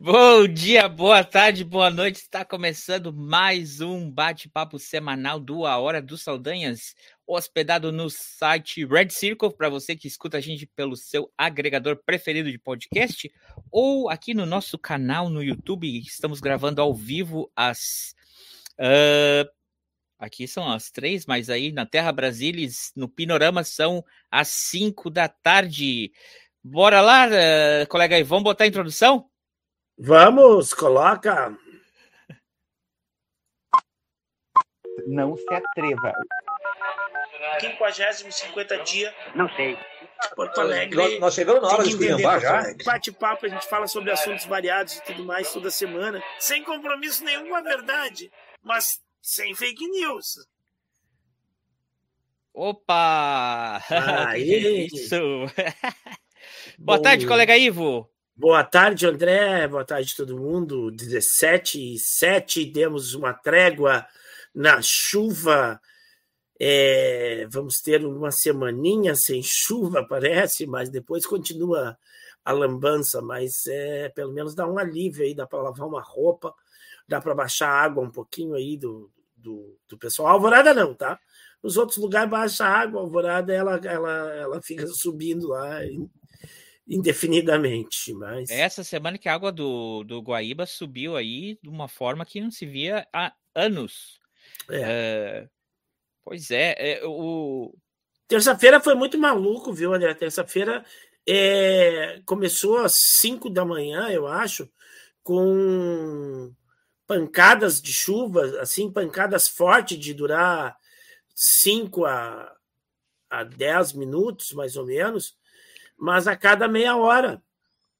Bom dia, boa tarde, boa noite. Está começando mais um bate-papo semanal do A Hora dos Saldanhas, hospedado no site Red Circle, para você que escuta a gente pelo seu agregador preferido de podcast, ou aqui no nosso canal no YouTube. Estamos gravando ao vivo às. Uh, aqui são as três, mas aí na Terra Brasilis, no Pinorama, são às cinco da tarde. Bora lá, uh, colega vamos botar a introdução? Vamos, coloca. Não se atreva. 50 50 dia. Não sei. Porto Alegre. Nós, nós chegamos na hora de esculhambar já. Bate-papo, a gente fala sobre assuntos variados e tudo mais toda semana. Sem compromisso nenhum com a verdade, mas sem fake news. Opa! Aí. Isso! Boa tarde, colega Ivo. Boa tarde, André. Boa tarde, todo mundo. 17 e 7, demos uma trégua na chuva. É, vamos ter uma semaninha sem chuva, parece, mas depois continua a lambança. Mas é, pelo menos dá um alívio aí, dá para lavar uma roupa, dá para baixar a água um pouquinho aí do, do, do pessoal. Alvorada não, tá? Nos outros lugares baixa a água, a alvorada ela, ela, ela fica subindo lá indefinidamente. Mas... Essa semana que a água do, do Guaíba subiu aí de uma forma que não se via há anos. É. Uh, pois é, é o. Terça-feira foi muito maluco, viu, André? Terça-feira é, começou às 5 da manhã, eu acho, com pancadas de chuva, assim, pancadas fortes de durar 5 a, a 10 minutos, mais ou menos mas a cada meia hora.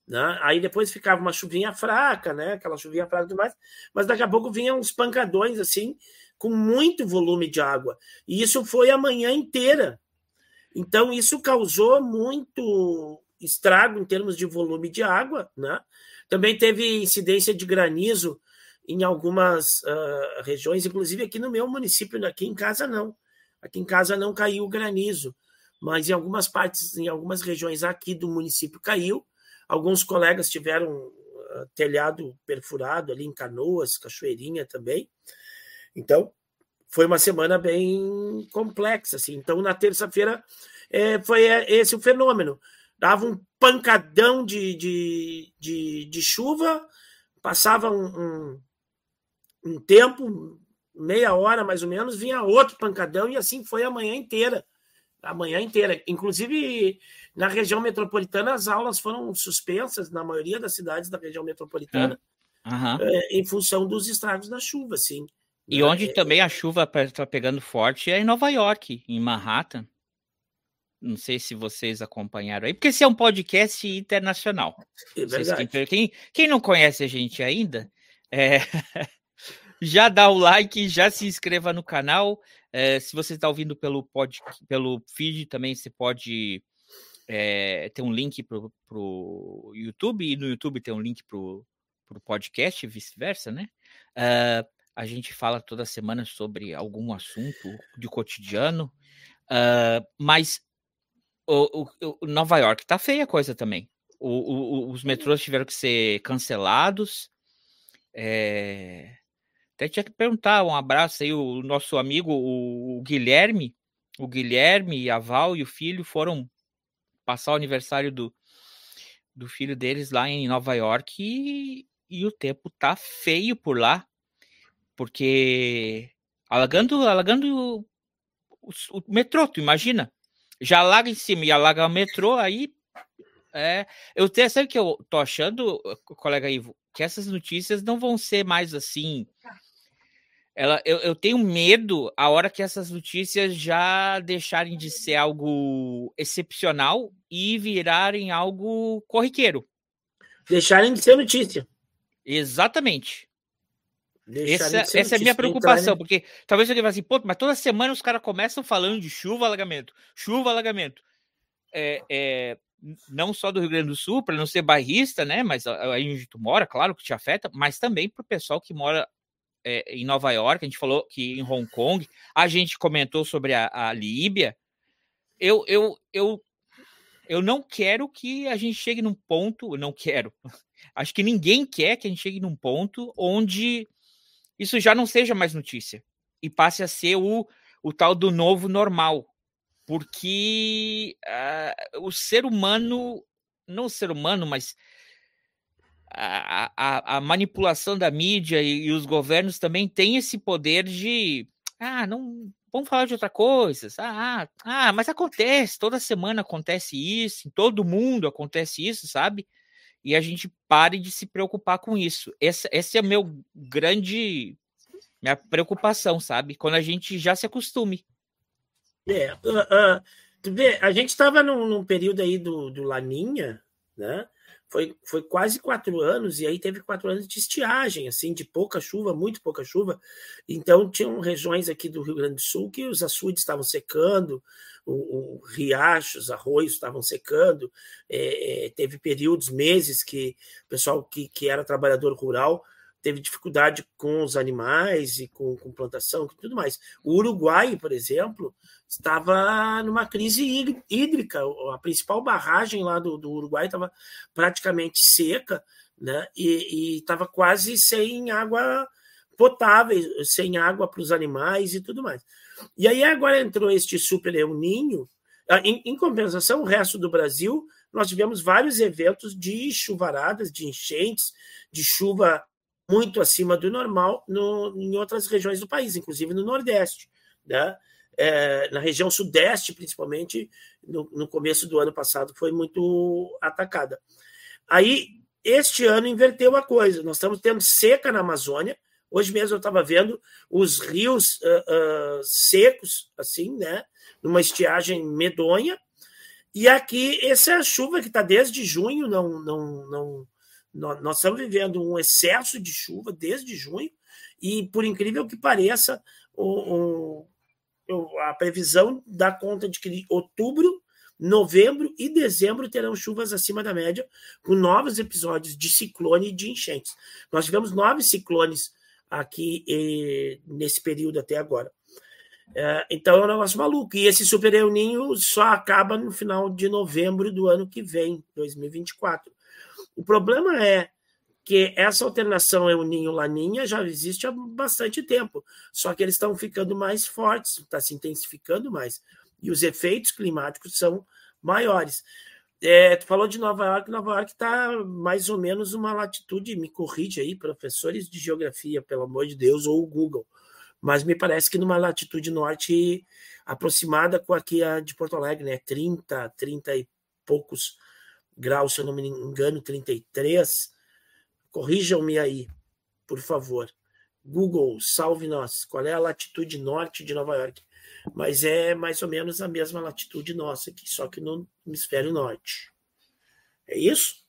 Né? Aí depois ficava uma chuvinha fraca, né? Aquela chuvinha fraca e tudo mais, mas daqui a pouco vinham uns pancadões assim, com muito volume de água. E isso foi a manhã inteira. Então, isso causou muito estrago em termos de volume de água, né? Também teve incidência de granizo em algumas uh, regiões, inclusive aqui no meu município, aqui em casa não. Aqui em casa não caiu granizo mas em algumas partes, em algumas regiões aqui do município caiu. Alguns colegas tiveram uh, telhado perfurado ali em Canoas, Cachoeirinha também. Então, foi uma semana bem complexa. Assim. Então, na terça-feira, é, foi é, esse o fenômeno. Dava um pancadão de, de, de, de chuva, passava um, um, um tempo, meia hora mais ou menos, vinha outro pancadão, e assim foi a manhã inteira a manhã inteira. Inclusive, na região metropolitana, as aulas foram suspensas na maioria das cidades da região metropolitana, uhum. é, em função dos estragos da chuva, sim. E é, onde também a chuva está pegando forte é em Nova York, em Manhattan. Não sei se vocês acompanharam aí, porque esse é um podcast internacional. É verdade. Quem, quem, quem não conhece a gente ainda, é, já dá o like, já se inscreva no canal. É, se você está ouvindo pelo, pod, pelo feed, também você pode é, ter um link para o YouTube, e no YouTube tem um link para o podcast, e vice-versa, né? Uh, a gente fala toda semana sobre algum assunto de cotidiano, uh, mas o, o, o, Nova York tá feia a coisa também. O, os metrôs tiveram que ser cancelados. É, até tinha que perguntar, um abraço aí, o nosso amigo, o, Guilherme, o Guilherme, a Val e o filho foram passar o aniversário do, do filho deles lá em Nova York e, e o tempo tá feio por lá, porque alagando, alagando o, o, metrô, tu imagina? Já alaga em cima e alaga o metrô, aí é, eu tenho, sabe que eu tô achando, colega Ivo, que essas notícias não vão ser mais assim ela, eu, eu tenho medo a hora que essas notícias já deixarem de ser algo excepcional e virarem algo corriqueiro. Deixarem de ser notícia. Exatamente. Essa, essa é a minha preocupação, porque talvez alguém fale assim, pô, mas toda semana os caras começam falando de chuva, alagamento, chuva, alagamento. É, é, não só do Rio Grande do Sul, para não ser bairrista, né? Mas aí onde tu mora, claro que te afeta, mas também para o pessoal que mora é, em Nova York, a gente falou que em Hong Kong, a gente comentou sobre a, a Líbia. Eu, eu, eu eu não quero que a gente chegue num ponto, não quero. Acho que ninguém quer que a gente chegue num ponto onde isso já não seja mais notícia e passe a ser o, o tal do novo normal. Porque uh, o ser humano, não o ser humano, mas a, a, a manipulação da mídia e, e, os governos também têm esse poder de. Ah, não. Vamos falar de outra coisa. Ah, ah, mas acontece, toda semana acontece isso, em todo mundo acontece isso, sabe? E a gente pare de se preocupar com isso. Esse, esse é meu grande. Minha preocupação, sabe? Quando a gente já se acostume. É, uh, uh, tu vê, a gente estava num, num, período aí do, do Laninha, né? Foi, foi quase quatro anos, e aí teve quatro anos de estiagem, assim, de pouca chuva, muito pouca chuva. Então, tinham regiões aqui do Rio Grande do Sul que os açudes estavam secando, o, o riachos, arroios estavam secando. É, é, teve períodos, meses, que o pessoal que, que era trabalhador rural teve dificuldade com os animais e com, com plantação e tudo mais. O Uruguai, por exemplo, estava numa crise hídrica. A principal barragem lá do, do Uruguai estava praticamente seca né? e estava quase sem água potável, sem água para os animais e tudo mais. E aí agora entrou este super Ninho. Ah, em, em compensação, o resto do Brasil, nós tivemos vários eventos de chuvaradas, de enchentes, de chuva muito acima do normal no, em outras regiões do país, inclusive no Nordeste. Né? É, na região Sudeste, principalmente, no, no, começo do ano passado, foi muito atacada. Aí, este ano, inverteu a coisa. Nós estamos tendo seca na Amazônia. Hoje mesmo eu estava vendo os rios uh, uh, secos, assim, né? Numa estiagem medonha. E aqui, essa é a chuva que está desde junho, não, não, não, nós, nós estamos vivendo um excesso de chuva desde junho, e por incrível que pareça, o, o, a previsão dá conta de que outubro, novembro e dezembro terão chuvas acima da média, com novos episódios de ciclone e de enchentes. Nós tivemos nove ciclones aqui eh, nesse período até agora. É, então é um negócio maluco. E esse Super Ninho só acaba no final de novembro do ano que vem, 2024. O problema é que essa alternação é o ninho-laninha já existe há bastante tempo, só que eles estão ficando mais fortes, está se intensificando mais, e os efeitos climáticos são maiores. É, tu falou de Nova York, Nova York está mais ou menos uma latitude, me corrige aí, professores de geografia, pelo amor de Deus, ou o Google, mas me parece que numa latitude norte aproximada com aqui a de Porto Alegre, né? 30, 30 e poucos graus, se eu não me engano, 33. Corrijam-me aí, por favor. Google, salve nós. Qual é a latitude norte de Nova York? Mas é mais ou menos a mesma latitude nossa aqui, só que no hemisfério norte. É isso?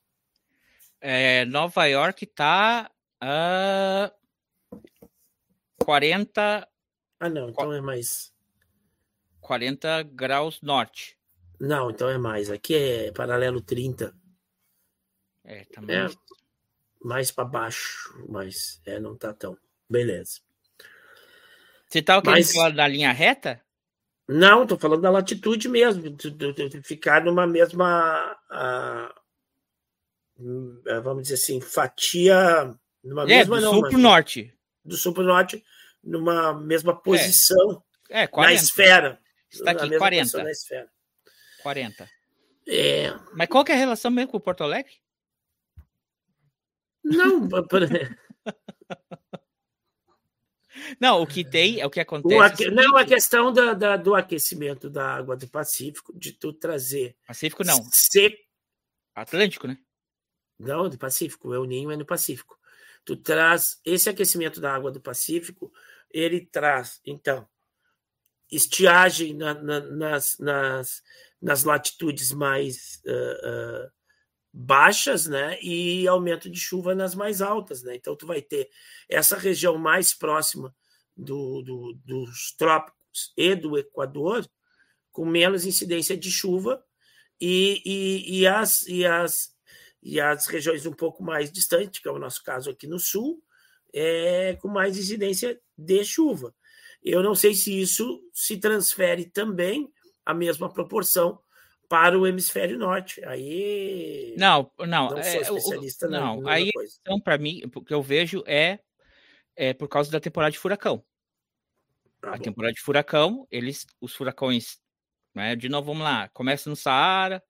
É, Nova York está a 40. Ah, não, então é mais. 40 graus norte. Não, então é mais. Aqui é paralelo 30. É, também. É mais para baixo, mas é, não tá tão. Beleza. Você tava querendo mas... falar da linha reta? Não, tô falando da latitude mesmo, de, de, de ficar numa mesma. Uh, vamos dizer assim, fatia. Numa é, mesma, do não, sul mas, pro norte. Do sul pro norte, numa mesma posição é, é 40. na esfera. Está aqui, 40. Na esfera. 40. É. Mas qual que é a relação mesmo com o Porto Alegre? Não, Não, o que tem é o que acontece. O aque... Não, a questão da, da, do aquecimento da água do Pacífico, de tu trazer. Pacífico não. Atlântico, né? Não, do Pacífico. O El Ninho é no Pacífico. Tu traz esse aquecimento da água do Pacífico, ele traz, então, estiagem na, na, nas, nas, nas latitudes mais uh, uh, baixas, né, e aumento de chuva nas mais altas, né. Então tu vai ter essa região mais próxima do, do, dos trópicos e do Equador com menos incidência de chuva e, e, e, as, e, as, e as regiões um pouco mais distantes, que é o nosso caso aqui no sul, é, com mais incidência de chuva. Eu não sei se isso se transfere também a mesma proporção para o hemisfério norte. Aí. Não, não. Não é, sou o- especialista na não, na aí coisa. então, para mim, o que eu vejo é, é por causa da temporada de furacão. Tá a bom. temporada de furacão, eles, os furacões, né, de novo, vamos lá, começam no Saara,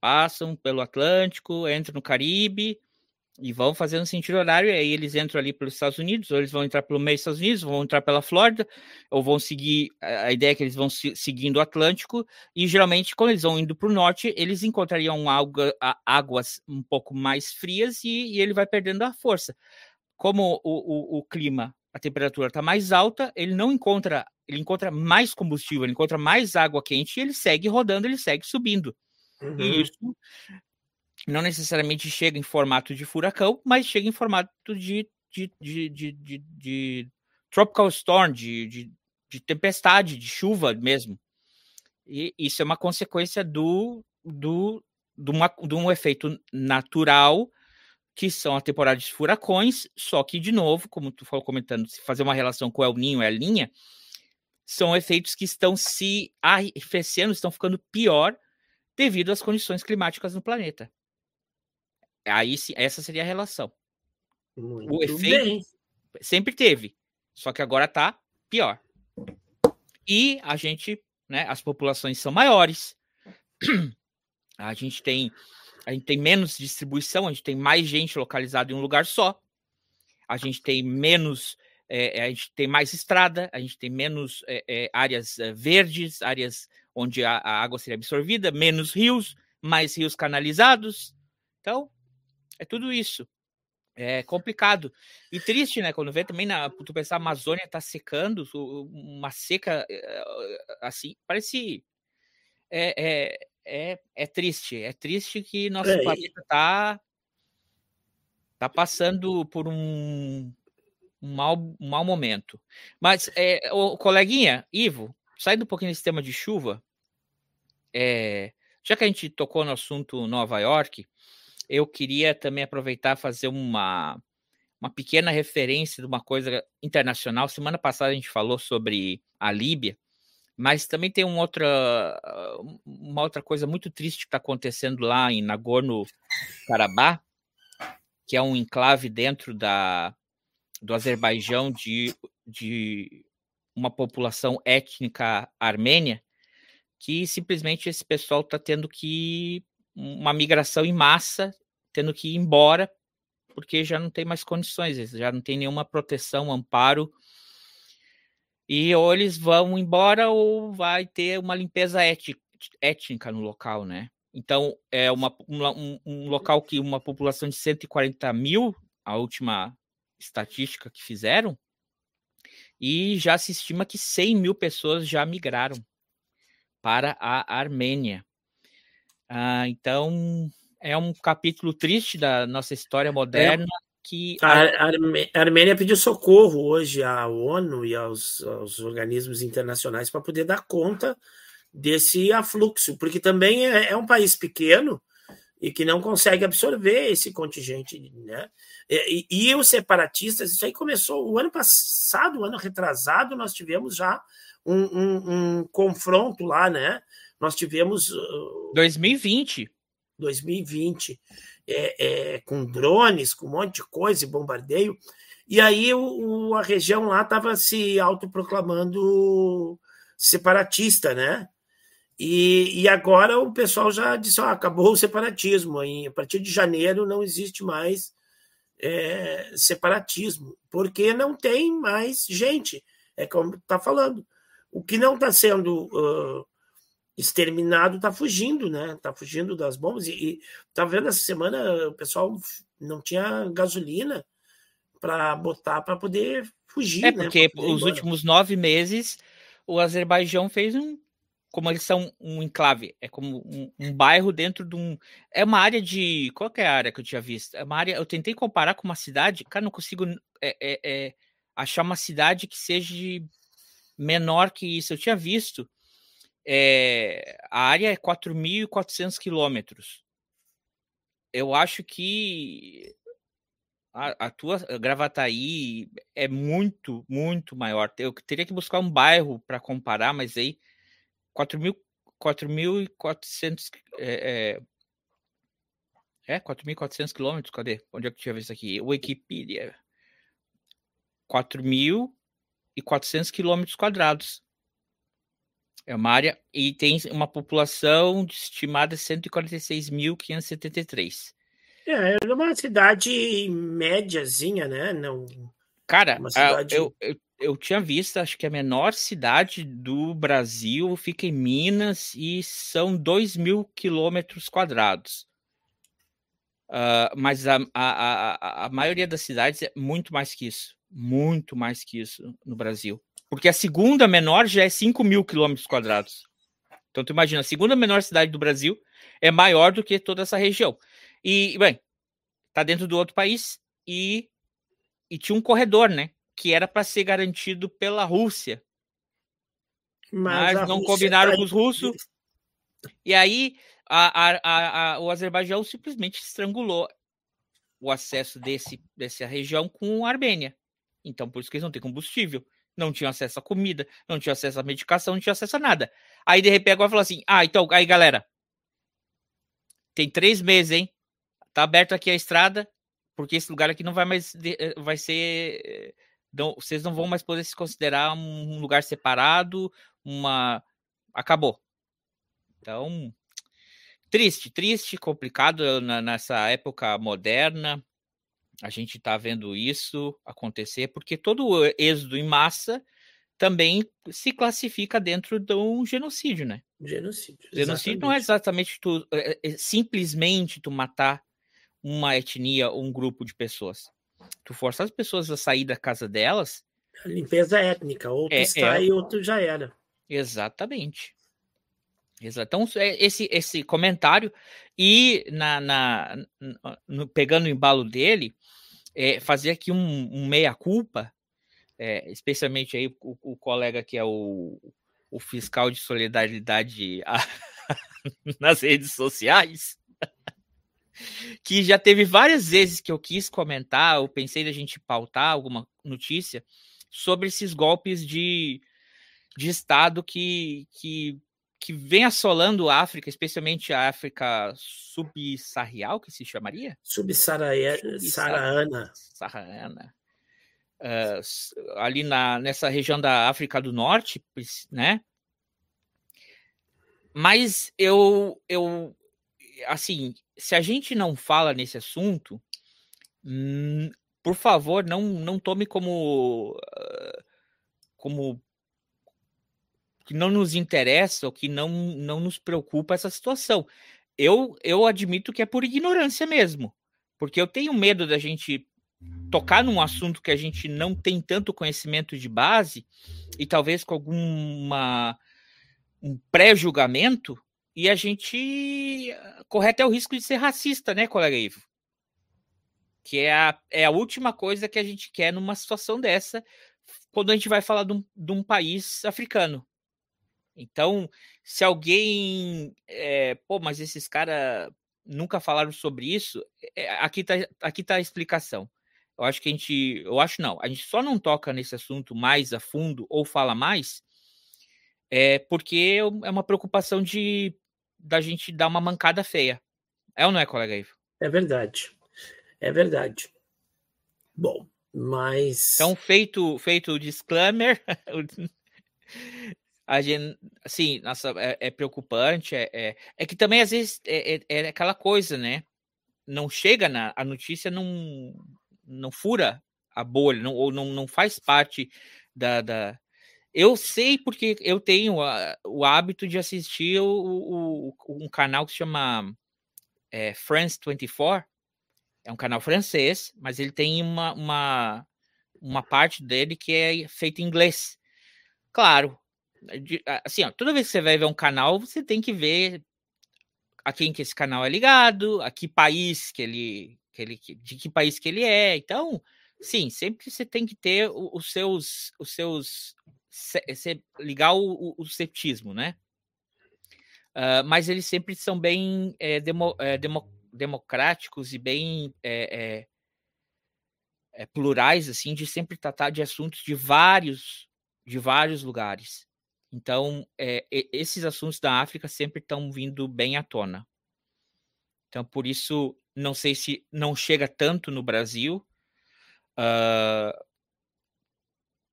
passam pelo Atlântico, entram no Caribe e vão fazendo sentido horário, e aí eles entram ali pelos Estados Unidos, ou eles vão entrar pelo meio dos Estados Unidos, vão entrar pela Flórida, ou vão seguir, a ideia é que eles vão se- seguindo o Atlântico, e geralmente, quando eles vão indo para o norte, eles encontrariam alga- a- águas um pouco mais frias e, e ele vai perdendo a força. Como o, o, o clima, a temperatura está mais alta, ele não encontra, ele encontra mais combustível, ele encontra mais água quente e ele segue rodando, ele segue subindo. Uhum. E isso não necessariamente chega em formato de furacão, mas chega em formato de, de, de, de, de- de tropical storm, de, de, de tempestade, de chuva mesmo. E isso é uma consequência do, do, de, uma, de um efeito natural, que são a temporada de furacões, só que, de novo, como tu falou comentando, se fazer uma relação com o El Ninho e a Linha, são efeitos que estão se arrefecendo, estão ficando pior devido às condições climáticas no planeta. Aí essa seria a relação. Muito efeito- bem. Sempre teve, só que agora tá pior. E a gente, né, as populações são maiores. A gente tem a gente tem menos distribuição, a gente tem mais gente localizada em um lugar só. A gente tem menos é, a gente tem mais estrada, a gente tem menos é, é, áreas é, verdes, áreas onde a, a água seria absorvida, menos rios, mais rios canalizados. Então, é tudo isso. É complicado. E triste, né? Quando vê também, na, tu pensar, a Amazônia tá secando, uma seca eh, assim, parece. É, é, é, é triste. É triste que nosso É, planeta tá, tá passando por um, um, mau, um mau momento. Mas, é, o coleguinha, Ivo, saindo um pouquinho desse tema de chuva, é, já que a gente tocou no assunto Nova York, eu queria também aproveitar fazer uma, uma pequena referência de uma coisa internacional. Semana passada a gente falou sobre a Líbia, mas também tem um outra, uma outra coisa muito triste que está acontecendo lá em Nagorno-Karabakh, que é um enclave dentro da, do Azerbaijão de, de uma população étnica armênia, que simplesmente esse pessoal está tendo que uma migração em massa, tendo que ir embora, porque já não tem mais condições, já não tem nenhuma proteção, amparo. E ou eles vão embora ou vai ter uma limpeza étnica no local, né? Então, é uma, um, um local que uma população de 140 mil, a última estatística que fizeram, e já se estima que 100 mil pessoas já migraram para a Armênia. Ah, então, é um capítulo triste da nossa história moderna que A, a Armênia pediu socorro hoje à ONU e aos, aos organismos internacionais para poder dar conta desse afluxo, porque também é, é um país pequeno e que não consegue absorver esse contingente, né? E, e- e os separatistas, isso aí começou o ano passado, o ano retrasado, nós tivemos já um, um- um confronto lá, né? Nós tivemos uh, 2020. 2020, é, é, com drones, com um monte de coisa e bombardeio. E aí o, o- a região lá estava se autoproclamando separatista, né? E, e agora o pessoal já disse: ó, acabou o separatismo. A partir de janeiro não existe mais é, separatismo, porque não tem mais gente. É como está falando. O que não está sendo uh, exterminado está fugindo, né? Está fugindo das bombas. E, e tá vendo essa semana o pessoal não tinha gasolina para botar para poder fugir. É né? porque os últimos nove meses o Azerbaijão fez um. Como eles são um enclave, é como um, um bairro dentro de um. É uma área de. Qual é a área que eu tinha visto? É uma área. Eu tentei comparar com uma cidade, cara, não consigo é, é, é, achar uma cidade que seja menor que isso. Eu tinha visto. É, a área é 4.400 quilômetros. Eu acho que a, a tua Gravataí é muito, muito maior. Eu teria que buscar um bairro para comparar, mas aí 4.400 é, é, é 4.400 quilômetros, cadê? Onde é que tinha visto aqui? Wikipedia. 4.400 quilômetros quadrados. É uma área e tem uma população estimada 146.573. É, é uma cidade médiazinha, né? Não. Cara, cidade... eu, eu, eu tinha visto, acho que a menor cidade do Brasil fica em Minas e são 2 mil quilômetros quadrados. Uh, mas a, a, a, a maioria das cidades é muito mais que isso. Muito mais que isso no Brasil. Porque a segunda menor já é 5 mil quilômetros quadrados. Então, tu imagina, a segunda menor cidade do Brasil é maior do que toda essa região. E, bem, tá dentro do outro país e, e tinha um corredor, né? Que era para ser garantido pela Rússia. Mas, Mas não Rússia combinaram tá com os russos. E aí a, a, a, o Azerbaijão simplesmente estrangulou o acesso desse, dessa região com a Armênia. Então, por isso que eles não têm combustível não tinha acesso a comida, não tinha acesso a medicação, não tinha acesso a nada. Aí de repente agora falou assim: ah, então, aí galera, tem três meses, hein? Tá aberto aqui a estrada, porque esse lugar aqui não vai mais, eh, vai ser, eh, não, vocês não vão mais poder se considerar um lugar separado, uma, acabou. Então, triste, triste, complicado nessa época moderna, a gente está vendo isso acontecer, porque todo êxodo em massa também se classifica dentro de um genocídio, né? Genocídio. Genocídio não é exatamente tu, é, é simplesmente tu matar uma etnia ou um grupo de pessoas. Tu força as pessoas a sair da casa delas. A limpeza étnica, outro é, está é... e outro já era. Exatamente. Então, é esse, esse comentário, e na, na no, pegando o embalo dele, é, fazer aqui um, um meia-culpa, é, especialmente aí o, o, colega que é o, o fiscal de solidariedade a, nas redes sociais, que já teve várias vezes que eu quis comentar, eu pensei da gente pautar alguma notícia sobre esses golpes de, de Estado que, que que vem assolando a África, especialmente a África subsaarial, que se chamaria? Subsaariana. Saharana. Uh, ali na, nessa região da África do Norte, né? Mas eu, eu, assim, se a gente não fala nesse assunto, hum, por favor, não, não tome como, uh, como que não nos interessa ou que não, não nos preocupa essa situação. Eu, eu admito que é por ignorância mesmo, porque eu tenho medo da gente tocar num assunto que a gente não tem tanto conhecimento de base e talvez com alguma um pré-julgamento e a gente corre até o risco de ser racista, né, colega Ivo? Que é a, é a última coisa que a gente quer numa situação dessa, quando a gente vai falar de um, de um país africano. Então, se alguém. É, pô, mas esses caras nunca falaram sobre isso, é, aqui tá, aqui tá a explicação. Eu acho que a gente. Eu acho não. A gente só não toca nesse assunto mais a fundo ou fala mais é porque é uma preocupação de da gente dar uma mancada feia. É ou não é, colega Ivo? É verdade. É verdade. Bom, mas. Então, feito, feito o disclaimer, a gente, assim, nossa, é, é preocupante, é, é, é, que também às vezes é, é, é, aquela coisa, né? Não chega na a notícia, não, não fura a bolha, não, ou não, não faz parte da, da... Eu sei porque eu tenho a, o hábito de assistir o, o, um canal que se chama é, France 24, é um canal francês, mas ele tem uma, uma, uma parte dele que é feita em inglês. Claro, assim, ó, toda vez que você vai ver um canal, você tem que ver a quem que esse canal é ligado, a que país que ele, que ele de que país que ele é. Então, sim, sempre você tem que ter os seus, os seus, você ligar o, o, ceptismo, né? Uh, mas eles sempre são bem é, demo, é, demo, democráticos e bem é, é, plurais, assim, de sempre tratar de assuntos de vários, de vários lugares. Então, é, esses assuntos da África sempre estão vindo bem à tona. Então, por isso, não sei se não chega tanto no Brasil, uh,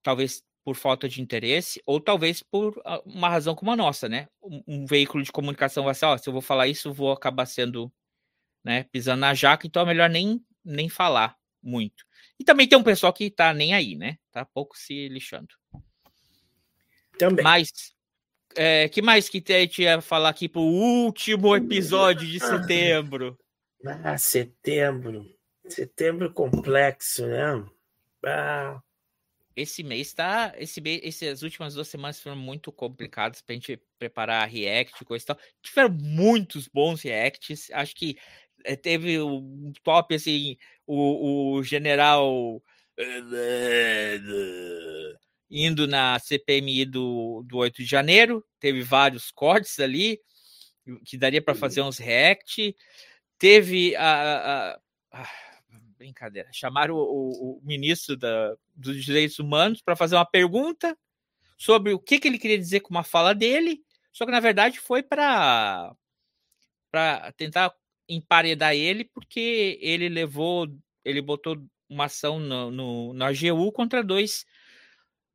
talvez por falta de interesse, ou talvez por ah, uma razão como a nossa, né? Um, um veículo de comunicação vai ser, se eu vou falar isso, vou acabar sendo, né, pisando na jaca, então é melhor nem, nem falar muito. E também tem um pessoal que tá nem aí, né? Tá pouco se lixando. Também. Mas, é, que mais que a gente ia falar aqui pro último episódio de setembro? Ah, setembro. Setembro complexo, né? Ah. Esse mês tá. Esse mês, essas últimas duas semanas foram muito complicadas pra gente preparar a React e coisa e tal. Tiveram muitos bons Reacts. Acho que é, teve um top, assim, o, o general indo na CPMI do, do 8 de janeiro, teve vários cortes ali, que daria para fazer uns react. Teve a, a, a brincadeira, chamaram o, o, ministro da, dos Direitos Humanos para fazer uma pergunta sobre o que, que ele queria dizer com uma fala dele, só que na verdade foi para para tentar emparedar ele, porque ele levou, ele botou uma ação no, no, na AGU contra dois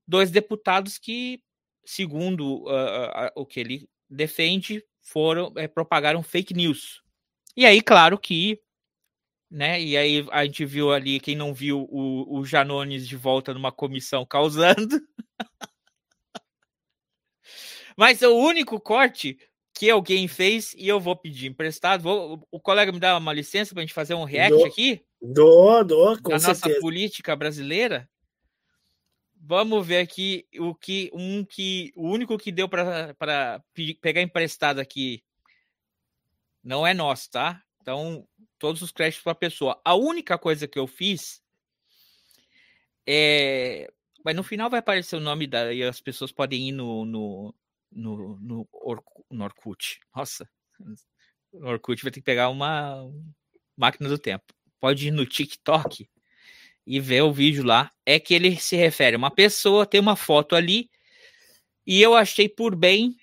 dois deputados que, segundo uh, uh, o que ele defende, foram é, propagaram fake news. E aí, claro que, né? E aí a gente viu ali quem não viu o, o Janones de volta numa comissão causando. Mas o único corte que alguém fez e eu vou pedir emprestado. Vou, o colega me dá uma licença para a gente fazer um react dou, aqui? Dou, dou, com da certeza. nossa política brasileira. Vamos ver aqui o que um que o único que deu para pegar emprestado aqui não é nosso, tá? Então, todos os créditos para a pessoa. A única coisa que eu fiz é. Mas no final vai aparecer o nome da. E as pessoas podem ir no, no, no, no, no Orkut. Nossa, no Orkut vai ter que pegar uma máquina do tempo. Pode ir no TikTok e ver o vídeo lá, é que ele se refere a uma pessoa, tem uma foto ali, e eu achei por bem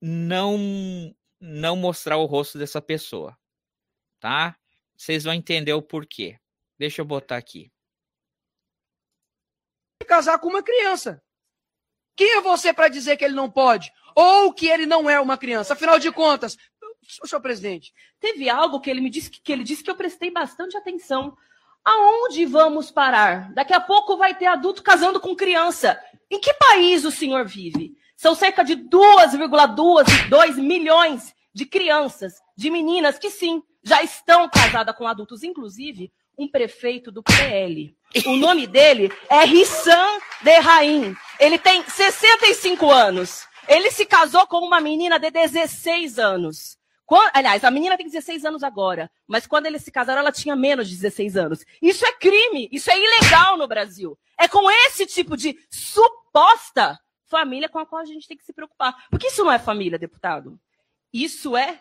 não não mostrar o rosto dessa pessoa, tá? Vocês vão entender o porquê. Deixa eu botar aqui. Casar com uma criança. Quem é você para dizer que ele não pode? Ou que ele não é uma criança? Afinal de contas, senhor presidente. Teve algo que ele me disse que ele disse que eu prestei bastante atenção. Aonde vamos parar? Daqui a pouco vai ter adulto casando com criança. Em que país o senhor vive? São cerca de 2,2 milhões de crianças, de meninas que sim, já estão casadas com adultos, inclusive um prefeito do PL. O nome dele é Rissam Derraim. Ele tem 65 anos. Ele se casou com uma menina de 16 anos. Quando, aliás, a menina tem 16 anos agora, mas quando eles se casaram, ela tinha menos de 16 anos. Isso é crime, isso é ilegal no Brasil. É com esse tipo de suposta família com a qual a gente tem que se preocupar. Porque isso não é família, deputado. Isso é.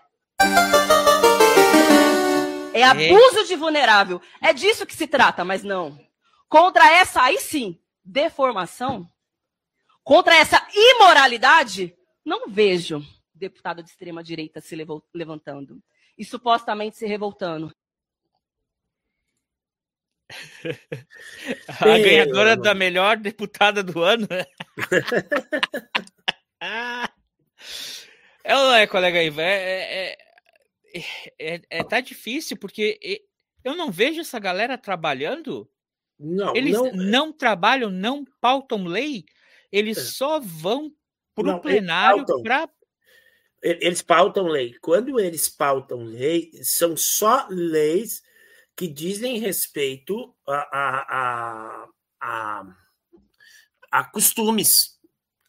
É abuso de vulnerável. É disso que se trata, mas não. Contra essa, aí sim, deformação, contra essa imoralidade, não vejo deputado de extrema direita se levantando e supostamente se revoltando. A ganhadora da melhor deputada do ano. é não é, colega Ivan? É, é, é, é, tá difícil, porque eu não vejo essa galera trabalhando. Não, eles não, não trabalham, não pautam lei, eles só vão para o plenário para eles pautam lei. Quando eles pautam lei, são só leis que dizem respeito a, a, a, a, costumes.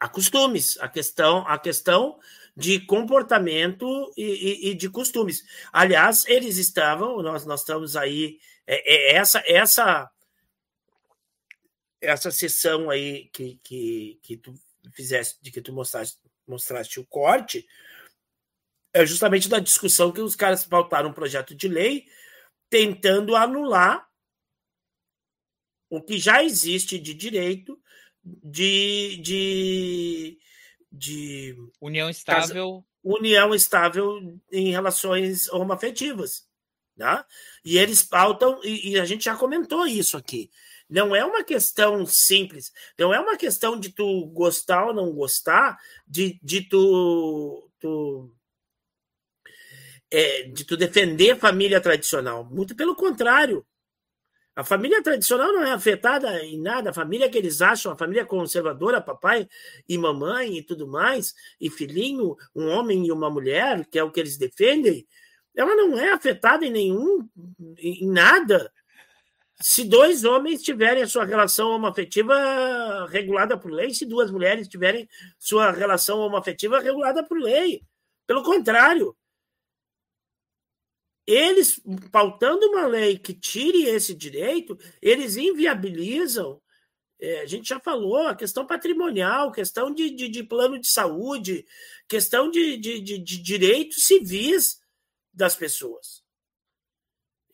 A costumes. A questão, a questão de comportamento e, e, e, de costumes. Aliás, eles estavam, nós, nós estamos aí, é, é essa essa essa sessão aí que, que, que tu fizeste, de que tu mostraste, mostraste o corte, é justamente da discussão que os caras pautaram um projeto de lei tentando anular o que já existe de direito de, de, de união estável, união estável em relações homoafetivas. Né? E eles pautam, e, e, a gente já comentou isso aqui. Não é uma questão simples, não é uma questão de tu gostar ou não gostar, de, de tu, tu é, de tu defender a família tradicional. Muito pelo contrário. A família tradicional não é afetada em nada. A família que eles acham, a família conservadora, papai e mamãe e tudo mais, e filhinho, um homem e uma mulher, que é o que eles defendem, ela não é afetada em nenhum, em nada. Se dois homens tiverem a sua relação homoafetiva regulada por lei, se duas mulheres tiverem sua relação homoafetiva regulada por lei. Pelo contrário, eles, pautando uma lei que tire esse direito, eles inviabilizam. É, a gente já falou, a questão patrimonial, questão de, de, de plano de saúde, questão de, de, de, direitos civis das pessoas.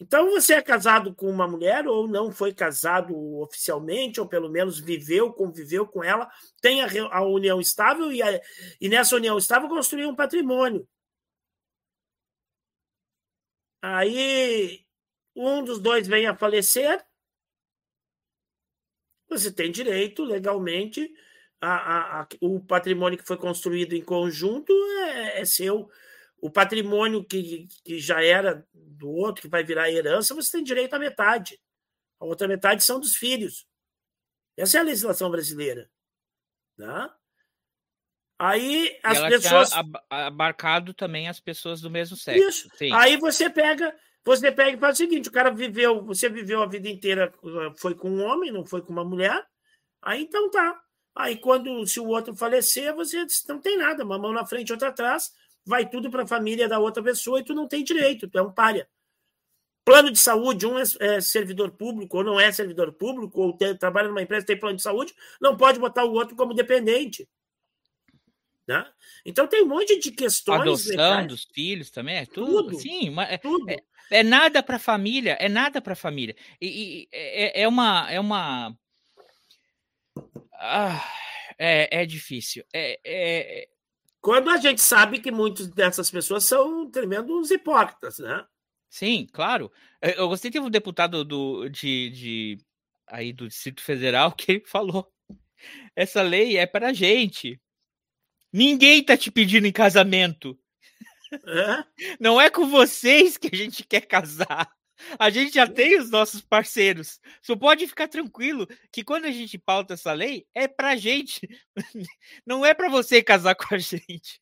Então, você é casado com uma mulher, ou não foi casado oficialmente, ou pelo menos viveu, conviveu com ela, tem a, a união estável, e, a, e nessa união estável construiu um patrimônio. Aí um dos dois vem a falecer, você tem direito legalmente a, a, a, o patrimônio que foi construído em conjunto é, é, seu. O patrimônio que, que já era do outro, que vai virar herança, você tem direito à metade. A outra metade são dos filhos. Essa é a legislação brasileira. Tá? Aí as ela pessoas. abarcado também as pessoas do mesmo sexo. Isso. Sim. Aí você pega, você pega e faz o seguinte: o cara viveu, você viveu a vida inteira, foi com um homem, não foi com uma mulher. Aí então tá. Aí quando se o outro falecer, você não tem nada, uma mão na frente, outra atrás, vai tudo para a família da outra pessoa e tu não tem direito, tu é um palha. Plano de saúde, um é, é servidor público ou não é servidor público, ou tem, trabalha numa empresa tem plano de saúde, não pode botar o outro como dependente. Né? Então tem um monte de questões. Adoção legais. dos filhos também, é tudo. tudo sim, mas é, tudo. É, é nada para a família, é nada para a família. E, e é, é, uma. É uma. Ah, é, é difícil. É, é... Quando a gente sabe que muitas dessas pessoas são tremendos hipócritas, né? Sim, claro. Eu gostei de um deputado do, de, de, aí do Distrito Federal que falou: essa lei é para gente. Ninguém tá te pedindo em casamento. É? Não é com vocês que a gente quer casar. A gente já tem os nossos parceiros. Só pode ficar tranquilo que quando a gente pauta essa lei, é pra gente. Não é para você casar com a gente.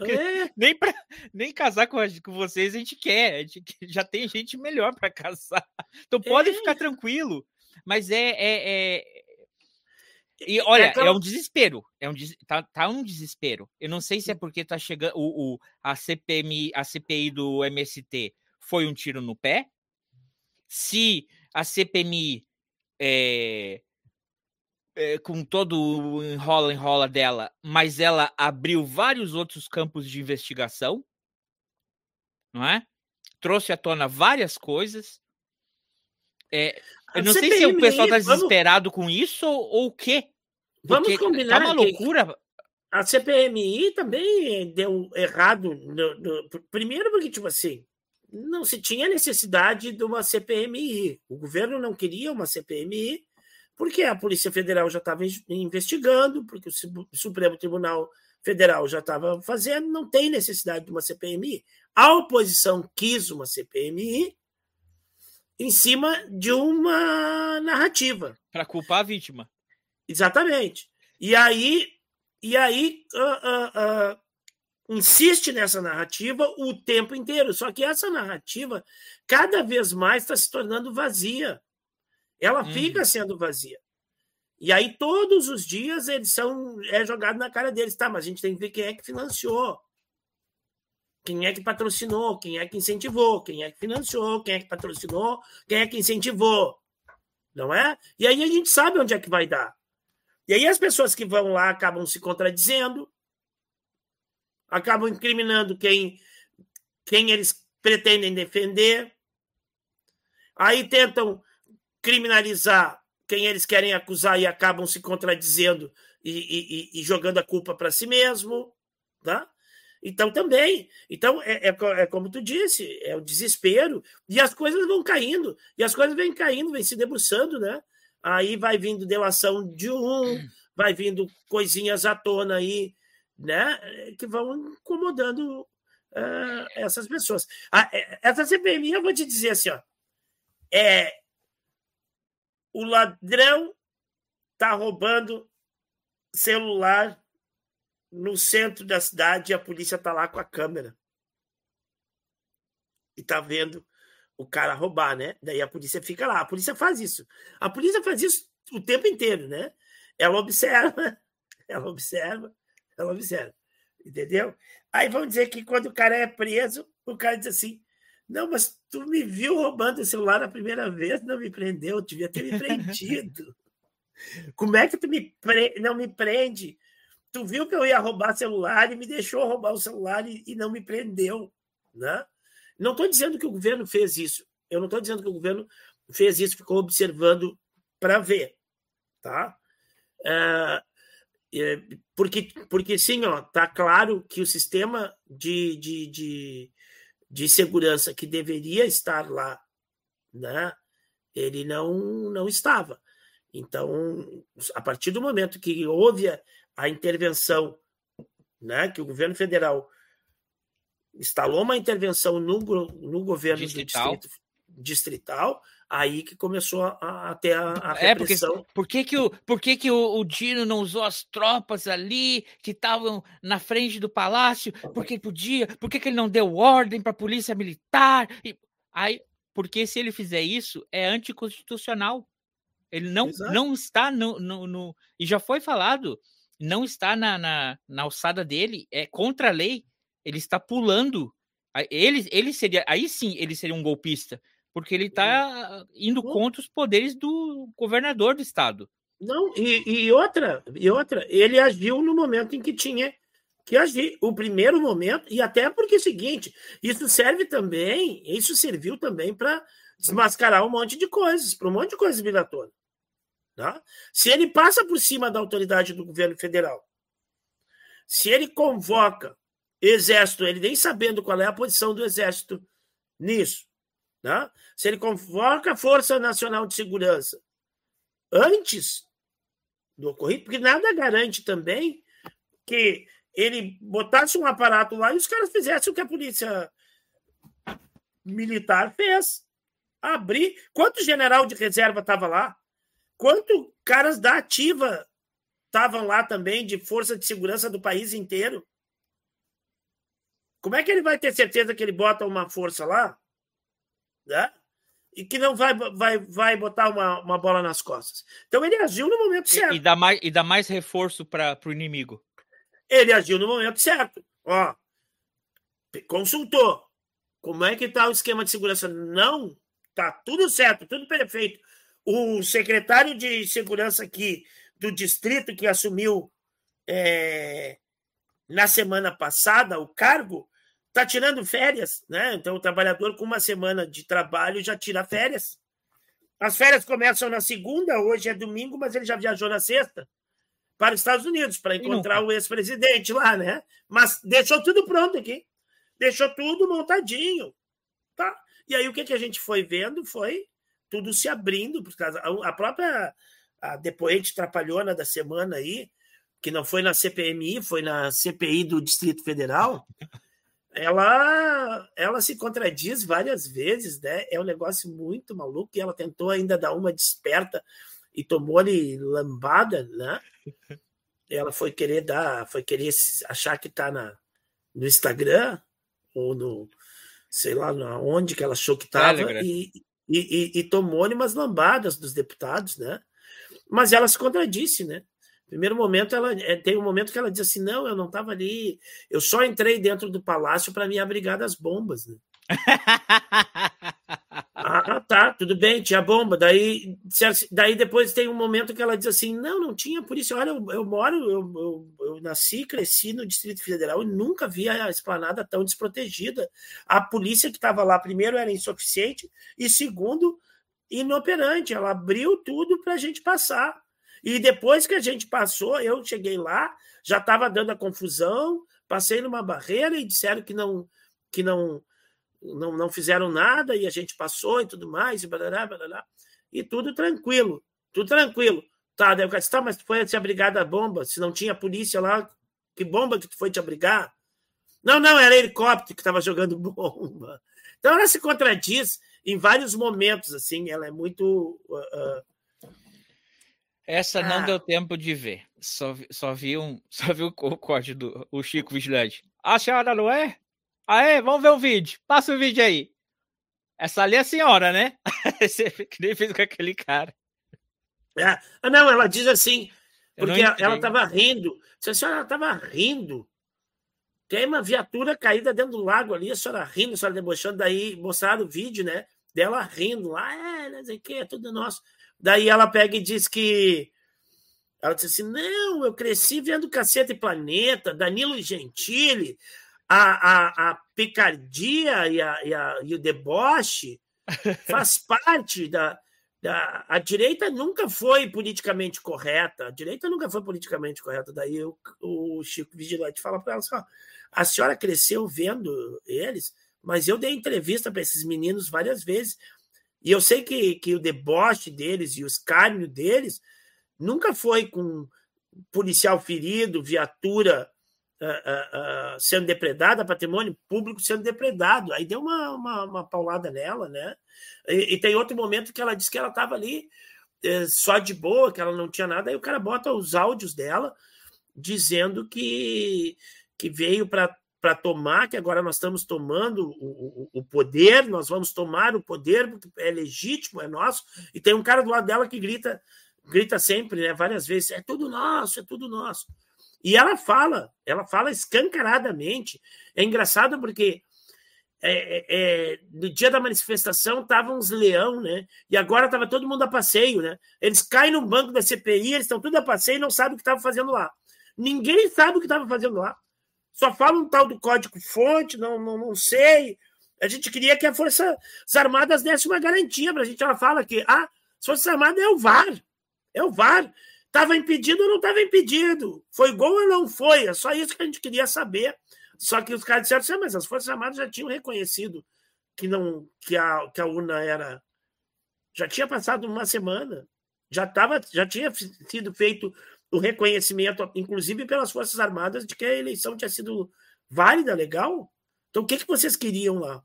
É. Nem, pra, nem casar com, a, com vocês a gente quer. A gente já tem gente melhor para casar. Então pode é. ficar tranquilo. Mas é, é, é e olha, é, é um desespero. É um tá, tá um desespero. Eu não sei se é porque tá chegando o, o a CPMI, a CPI do MST foi um tiro no pé. Se a CPMI é, é, com todo o enrola enrola dela, mas ela abriu vários outros campos de investigação, não é? Trouxe à tona várias coisas. É, eu não sei se o pessoal está desesperado vamos... com isso ou, ou o quê. Vamos combinar. Tá uma loucura. A CPMI também deu errado. No, no, primeiro, porque, tipo assim, não se tinha necessidade de uma CPMI. O governo não queria uma CPMI, porque a Polícia Federal já estava investigando, porque o Supremo Tribunal Federal já estava fazendo, não tem necessidade de uma CPMI. A oposição quis uma CPMI em cima de uma narrativa. Para culpar a vítima. Exatamente. E aí, e aí uh, uh, uh, insiste nessa narrativa o tempo inteiro. Só que essa narrativa cada vez mais está se tornando vazia. Ela uhum. fica sendo vazia. E aí, todos os dias, eles são é jogado na cara deles. Tá, mas a gente tem que ver quem é que financiou. Quem é que patrocinou, quem é que incentivou, quem é que financiou, quem é que patrocinou, quem é que incentivou. Não é? E aí a gente sabe onde é que vai dar. E aí as pessoas que vão lá acabam se contradizendo, acabam incriminando quem, quem eles pretendem defender, aí tentam criminalizar quem eles querem acusar e acabam se contradizendo e, e, e jogando a culpa para si mesmo, tá? Então também, então é, é, é, como tu disse, é o desespero e as coisas vão caindo e as coisas vêm caindo, vêm se debruçando, né? Aí vai vindo delação de um, vai vindo coisinhas à tona aí, né? Que vão incomodando uh, essas pessoas. Ah, essa CPMI, eu vou te dizer assim, ó, é o ladrão tá roubando celular no centro da cidade e a polícia tá lá com a câmera. E tá vendo o cara roubar, né? Daí a polícia fica lá. A polícia faz isso. A polícia faz isso o tempo inteiro, né? Ela observa, ela observa, ela observa. Entendeu? Aí vamos dizer que quando o cara é preso, o cara diz assim: Não, mas tu me viu roubando o celular a primeira vez, não me prendeu, devia ter me prendido. Como é que tu me pre... não me prende? tu viu que eu ia roubar celular e me deixou roubar o celular e, e não me prendeu, né? Não estou dizendo que o governo fez isso. Eu não estou dizendo que o governo fez isso, ficou observando para ver, tá? É, é, porque, porque sim, ó, tá claro que o sistema de, de, de, de segurança que deveria estar lá, né? Ele não não estava. Então, a partir do momento que houve a intervenção, né, que o governo federal instalou uma intervenção no, no governo distrital. do distrito distrital, aí que começou a, a ter a, a é, porque por que que o por que que o, o Dino não usou as tropas ali que estavam na frente do palácio? Porque podia? Por que, que ele não deu ordem para a polícia militar? E, aí, porque se ele fizer isso é anticonstitucional. Ele não, não está no, no, no, E já foi falado não está na, na, na alçada dele, é contra a lei, ele está pulando. Ele, ele seria, aí sim, ele seria um golpista, porque ele está indo contra os poderes do governador do estado. Não, e, e, outra, e outra, ele agiu no momento em que tinha que agir, o primeiro momento, e até porque é o seguinte, isso serve também, isso serviu também para desmascarar um monte de coisas, para um monte de coisas migratórias. Tá? Se ele passa por cima da autoridade do governo federal, se ele convoca exército, ele nem sabendo qual é a posição do exército nisso, tá? se ele convoca a Força Nacional de Segurança antes do ocorrido, porque nada garante também que ele botasse um aparato lá e os caras fizessem o que a polícia militar fez. Abrir. Quanto general de reserva estava lá? Quanto caras da ativa estavam lá também, de força de segurança do país inteiro? Como é que ele vai ter certeza que ele bota uma força lá? Né? E que não vai, vai, vai botar uma, uma bola nas costas. Então ele agiu no momento certo. E, e dá, mais, e dá mais reforço para o inimigo. Ele agiu no momento certo. Ó, consultou. Como é que está o esquema de segurança? Não, tá tudo certo, tudo perfeito o secretário de segurança aqui do distrito que assumiu é, na semana passada o cargo está tirando férias, né? Então o trabalhador com uma semana de trabalho já tira férias. As férias começam na segunda, hoje é domingo, mas ele já viajou na sexta para os Estados Unidos para encontrar o ex-presidente lá, né? Mas deixou tudo pronto aqui, deixou tudo montadinho, tá? E aí o que, que a gente foi vendo foi tudo se abrindo, por causa a própria a depoente trapalhona da semana aí, que não foi na CPMI, foi na CPI do Distrito Federal, ela ela se contradiz várias vezes, né? É um negócio muito maluco e ela tentou ainda dar uma desperta e tomou ali lambada, né? Ela foi querer dar, foi querer achar que tá na no Instagram ou no sei lá onde que ela achou que estava e, e, e, e tomou umas lambadas dos deputados, né? Mas ela se contradisse, né? Primeiro momento, ela é, tem um momento que ela diz assim: não, eu não estava ali, eu só entrei dentro do palácio para me abrigar das bombas. Né? ah, tá, tudo bem, tinha bomba. Daí, daí depois tem um momento que ela diz assim: não, não tinha por isso. Olha, eu, eu moro, eu, eu, eu, nasci, cresci no Distrito Federal e nunca vi a esplanada tão desprotegida. A polícia que estava lá, primeiro, era insuficiente, e segundo, inoperante. Ela abriu tudo para a gente passar. E depois que a gente passou, eu cheguei lá, já estava dando a confusão, passei numa barreira e disseram que não que não não, não fizeram nada e a gente passou e tudo mais, e, barará, barará, e tudo tranquilo, tudo tranquilo. Tá, daí o cara disse, tá, mas tu foi te abrigar da bomba, se não tinha polícia lá, que bomba que tu foi te abrigar? Não, não, era helicóptero que estava jogando bomba. Então ela se contradiz em vários momentos, assim, ela é muito. Uh, uh... Essa não ah. deu tempo de ver. Só, só vi um, só vi o, o código do o Chico Vigilante. A senhora não é? Aê, vamos ver o vídeo. Passa o vídeo aí. Essa ali é a senhora, né? Você que nem fez com aquele cara. É. Ah, não, ela diz assim, porque ela estava rindo. Se a senhora estava rindo, tem uma viatura caída dentro do lago ali, a senhora rindo, a senhora debochando, daí mostraram o vídeo, né? Dela rindo lá, é, não sei o que, é tudo nosso. Daí ela pega e diz que. Ela disse assim: não, eu cresci vendo Caceta e Planeta, Danilo Gentili, a, a, a picardia e, a, e, a, e o deboche faz parte da, da. A direita nunca foi politicamente correta. A direita nunca foi politicamente correta. Daí o, o Chico Vigilante fala para ela assim: ó, a senhora cresceu vendo eles, mas eu dei entrevista para esses meninos várias vezes. E eu sei que, que o deboche deles e o escárnio deles nunca foi com policial ferido, viatura uh, uh, sendo depredada, patrimônio público sendo depredado. Aí deu uma, uma, uma paulada nela, né? E, e, tem outro momento que ela disse que ela estava ali eh, só de boa, que ela não tinha nada, aí o cara bota os áudios dela dizendo que, que veio para para tomar, que agora nós estamos tomando o, o, o, poder, nós vamos tomar o poder, porque é legítimo, é nosso, e tem um cara do lado dela que grita, grita sempre, né, várias vezes, é tudo nosso, é tudo nosso. E ela fala, ela fala escancaradamente. É engraçado porque é, é, é no dia da manifestação estavam uns leão, né? E agora estava todo mundo a passeio, né? Eles caem no banco da CPI, eles estão tudo a passeio e não sabem o que estavam fazendo lá. Ninguém sabe o que estava fazendo lá. Só fala um tal do código-fonte, não, não, não sei. A gente queria que as Forças Armadas desse uma garantia para a gente. Ela fala que ah, as Forças Armadas é o VAR. É o VAR. Estava impedido ou não estava impedido? Foi gol ou não foi? É só isso que a gente queria saber. Só que os caras disseram assim, ah, mas as Forças Armadas já tinham reconhecido que não que a, que a urna era. Já tinha passado uma semana. Já, tava, já tinha sido feito o reconhecimento, inclusive pelas Forças Armadas, de que a eleição tinha sido válida, legal. Então, o que, que vocês queriam lá?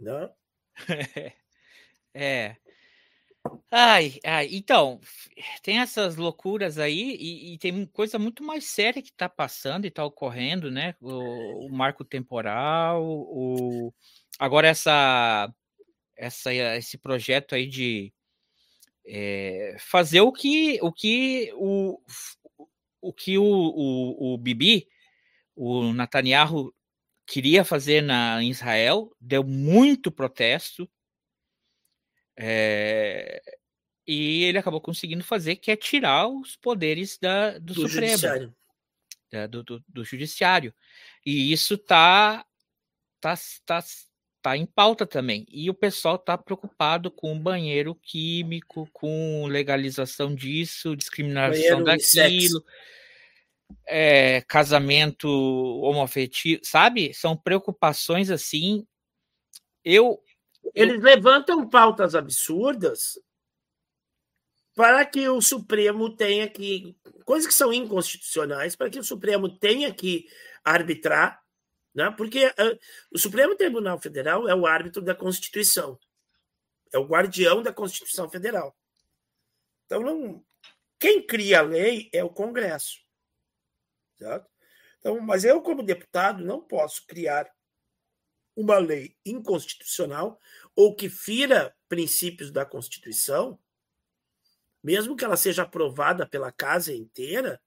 Não? é. Ai, ai, então, tem essas loucuras aí e, e tem coisa muito mais séria que está passando e está ocorrendo, né? O, o, marco temporal, o agora essa, essa esse projeto aí de é, fazer o que o que o, o que o, o, o Bibi, o Netanyahu queria fazer na em Israel, deu muito protesto, é, e ele acabou conseguindo fazer, que é tirar os poderes da, do, do Supremo, judiciário. Da, do, do, do, judiciário. E isso tá, tá, tá, tá em pauta também. E o pessoal tá preocupado com banheiro químico, com legalização disso, discriminação banheiro daquilo. É, casamento homoafetivo, sabe? São preocupações assim. Eu eles levantam pautas absurdas para que o Supremo tenha que. coisas que são inconstitucionais, para que o Supremo tenha que arbitrar, né? porque uh, o Supremo Tribunal Federal é o árbitro da Constituição, é o guardião da Constituição Federal. Então, não, quem cria a lei é o Congresso. Certo? Então, mas eu, como deputado, não posso criar uma lei inconstitucional ou que fira princípios da Constituição, mesmo que ela seja aprovada pela casa inteira,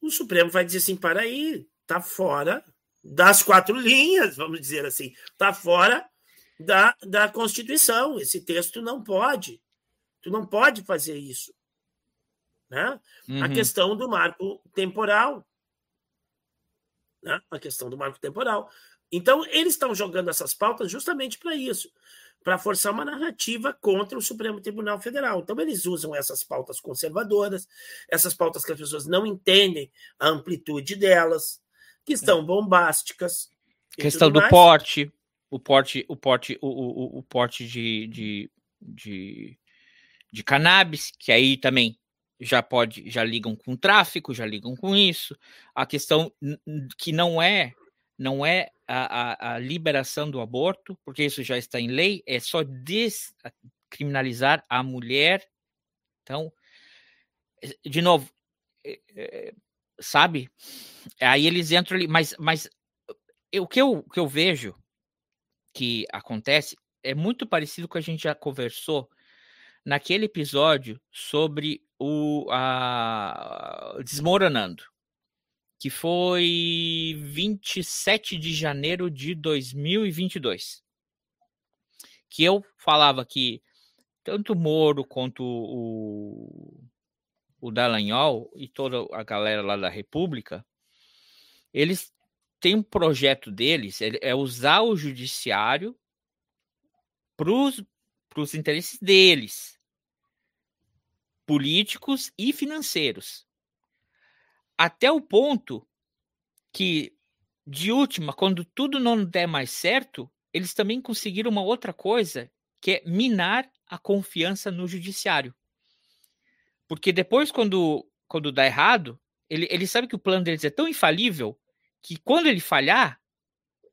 o Supremo vai dizer assim: para aí, está fora das quatro linhas, vamos dizer assim, está fora da, da Constituição. Esse texto não pode. Tu não pode fazer isso. Né? Uhum. A questão do marco temporal. Né? A questão do marco temporal. Então, eles estão jogando essas pautas justamente para isso. para forçar uma narrativa contra o Supremo Tribunal Federal. Então, eles usam essas pautas conservadoras, essas pautas que as pessoas não entendem a amplitude delas, que estão bombásticas. Questão do mais. porte, o porte, o porte, o, o, o porte de, de, de, de cannabis, que aí também já pode, já ligam com tráfico, já ligam com isso. A questão que não é não é a, a, a, liberação do aborto, porque isso já está em lei, é só descriminalizar a mulher. Então, de novo, é, sabe? Aí eles entram ali, mas, mas o que eu, que eu vejo que acontece é muito parecido com o que a gente já conversou naquele episódio sobre o a, Desmoronando que foi 27 de janeiro de 2022. Que eu falava que tanto o Moro quanto o, o Dallagnol e toda a galera lá da República, eles têm um projeto deles, é usar o judiciário para os interesses deles, políticos e financeiros até o ponto que, de última, quando tudo não der mais certo, eles também conseguiram uma outra coisa, que é minar a confiança no judiciário. Porque depois, quando, quando dá errado, ele, ele sabe que o plano deles é tão infalível que quando ele falhar,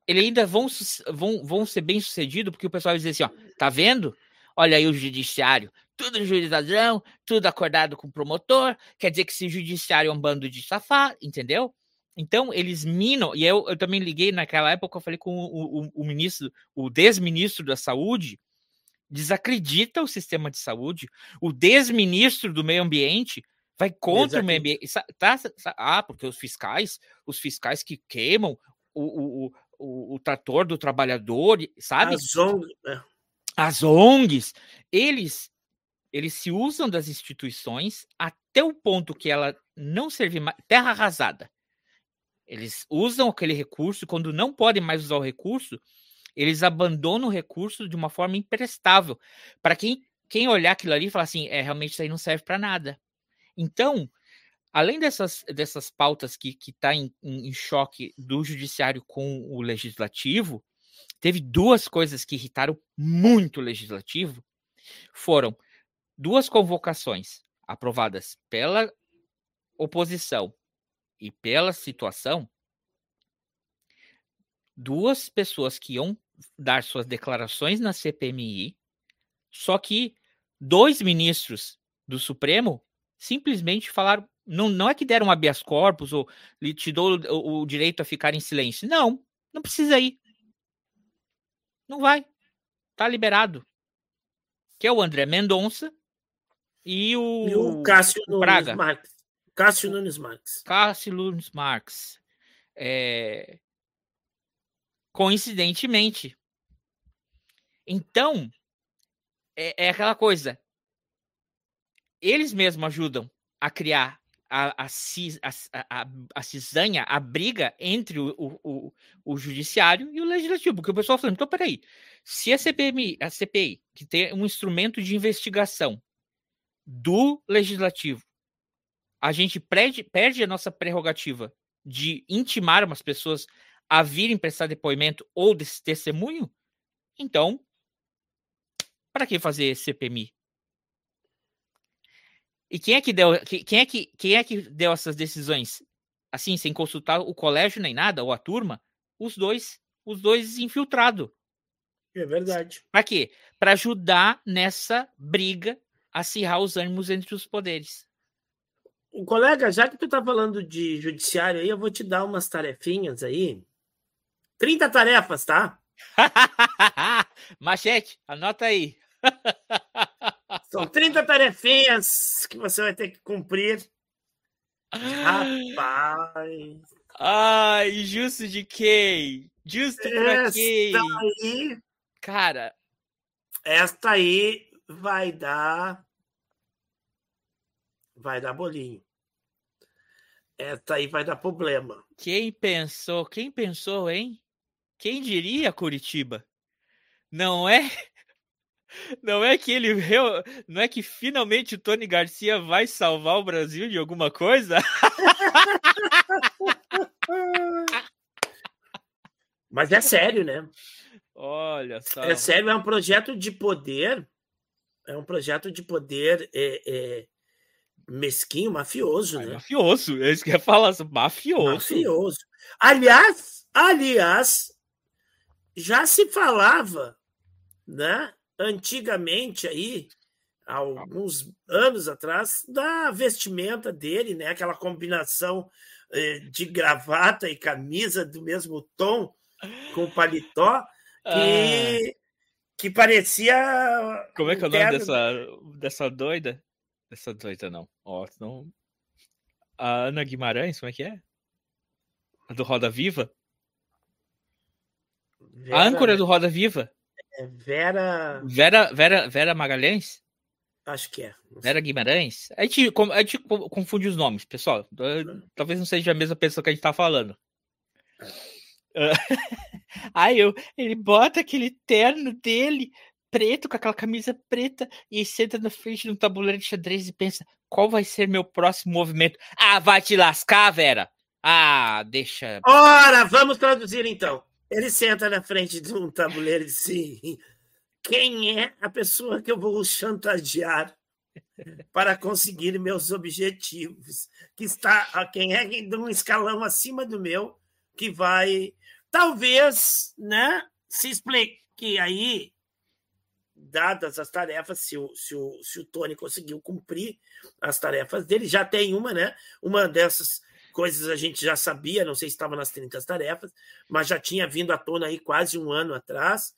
ele ainda vão, vão, vão ser bem sucedido, porque o pessoal vai dizer assim, ó, tá vendo? Olha aí o judiciário, tudo juiz tudo acordado com o promotor, quer dizer que esse judiciário é um bando de safado, entendeu? Então, eles minam, e eu, eu também liguei naquela época, eu falei com o, o, o ministro, o desministro da saúde, desacredita o sistema de saúde, o desministro do meio ambiente vai contra o meio ambiente. Tá, ah, porque os fiscais, os fiscais que queimam o, o, o, o trator do trabalhador, sabe? As ONGs, né? As ONGs, eles eles se usam das instituições até o ponto que ela não serve mais. Terra arrasada. Eles usam aquele recurso, quando não podem mais usar o recurso, eles abandonam o recurso de uma forma imprestável. Para quem, quem olhar aquilo ali e falar assim, é, realmente isso aí não serve para nada. Então, além dessas, dessas pautas que está em, em, em choque do judiciário com o legislativo, teve duas coisas que irritaram muito o legislativo. Foram duas convocações aprovadas pela oposição e pela situação, duas pessoas que iam dar suas declarações na CPMI, só que dois ministros do Supremo simplesmente falaram, não, não é que deram habeas corpus ou te dou o, o direito a ficar em silêncio. Não, não precisa ir. Não vai. Tá liberado. Que é o André Mendonça e o, e o Cássio Nunes Praga. Marques. Cássio Nunes Marques. Cássio Nunes Marques. É... Coincidentemente. Então, é, é, aquela coisa. Eles mesmos ajudam a criar a, a, a, a, a cisanha, a briga entre o, o, o, judiciário e o legislativo. Porque o pessoal falando, então, peraí, se a CPMI, a CPI, que tem um instrumento de investigação, do legislativo, a gente perde, perde a nossa prerrogativa de intimar umas pessoas a virem prestar depoimento ou desse testemunho, então, para que fazer CPMI? E quem é que deu, quem é que, quem é que deu essas decisões? Assim, sem consultar o colégio nem nada, ou a turma? Os dois, os dois infiltrados. É verdade. Para quê? Para ajudar nessa briga acirrar os ânimos entre os poderes. O colega, já que tu tá falando de judiciário aí, eu vou te dar umas tarefinhas aí. 30 tarefas, tá? Machete, anota aí. São 30 tarefinhas que você vai ter que cumprir. Rapaz. Ai, justo de quem? Justo pra quem? Aí, Cara. Esta aí vai dar vai dar bolinho. Essa aí vai dar problema. Quem pensou? Quem pensou, hein? Quem diria Curitiba? Não é? Não é que ele não é que finalmente o Tony Garcia vai salvar o Brasil de alguma coisa? Mas é sério, né? Olha só. É sério, é um projeto de poder. É um projeto de poder é, é, mesquinho, mafioso, É né? mafioso, é isso que eu ia falar, mafioso. Mafioso. Aliás, aliás, já se falava, né? Antigamente aí, há alguns anos atrás, da vestimenta dele, né? Aquela combinação eh, de gravata e camisa do mesmo tom com paletó Ah, que, que parecia. como é que é o nome terno- dessa, dessa doida? Dessa doida não. Ó, não. A Ana Guimarães, como é que é? A do Roda Viva? Vera, A âncora do Roda Viva? é Vera. Vera, Vera, Vera Magalhães? Acho que é. Vera Guimarães? A gente, a gente co- confunde os nomes, pessoal. Talvez não seja a mesma pessoa que a gente tá falando. Ah, Aí eu, ele bota aquele terno dele, preto, com aquela camisa preta, e senta na frente de um tabuleiro de xadrez e pensa: qual vai ser meu próximo movimento? Ah, vai te lascar, Vera! Ah, deixa. Ora, vamos traduzir então. Ele senta na frente de um tabuleiro e diz assim: quem é a pessoa que eu vou chantagear para conseguir meus objetivos? Que está quem é de um escalão acima do meu que vai talvez, né, se explique aí dadas as tarefas, se o, se o, se o Tony conseguiu cumprir as tarefas dele, já tem uma, né? Uma dessas coisas a gente já sabia, não sei se estava nas 30 tarefas, mas já tinha vindo à tona aí quase um ano atrás,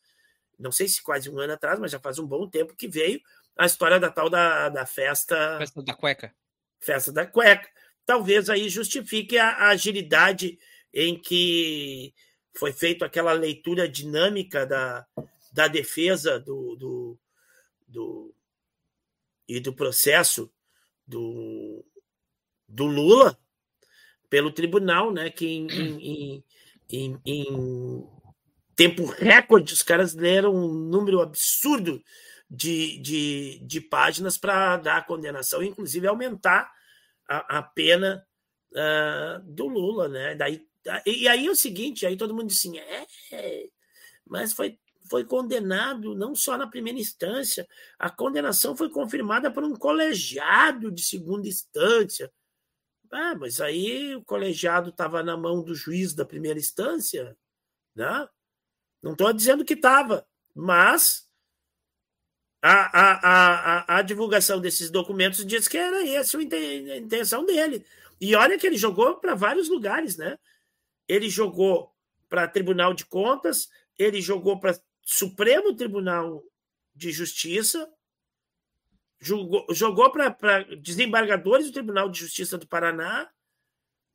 não sei se quase um ano atrás, mas já faz um bom tempo que veio a história da tal da, da festa, Festa da cueca. festa da cueca. Talvez aí justifique a, a agilidade em que foi feita aquela leitura dinâmica da, da defesa do, do, do e do processo do, do Lula pelo tribunal, né? Que em, em, em, em tempo recorde os caras leram um número absurdo de, de, de páginas para dar a condenação, inclusive aumentar a, a pena uh, do Lula, né? Daí, e aí é o seguinte, aí todo mundo diz assim, é mas foi foi condenado não só na primeira instância, a condenação foi confirmada por um colegiado de segunda instância. Ah, mas aí o colegiado estava na mão do juiz da primeira instância, né? Não estou dizendo que estava, mas a, a, a, a, divulgação desses documentos diz que era essa a intenção dele. E olha que ele jogou para vários lugares, né? Ele jogou para Tribunal de Contas, ele jogou para Supremo Tribunal de Justiça, jogou, jogou para desembargadores do Tribunal de Justiça do Paraná,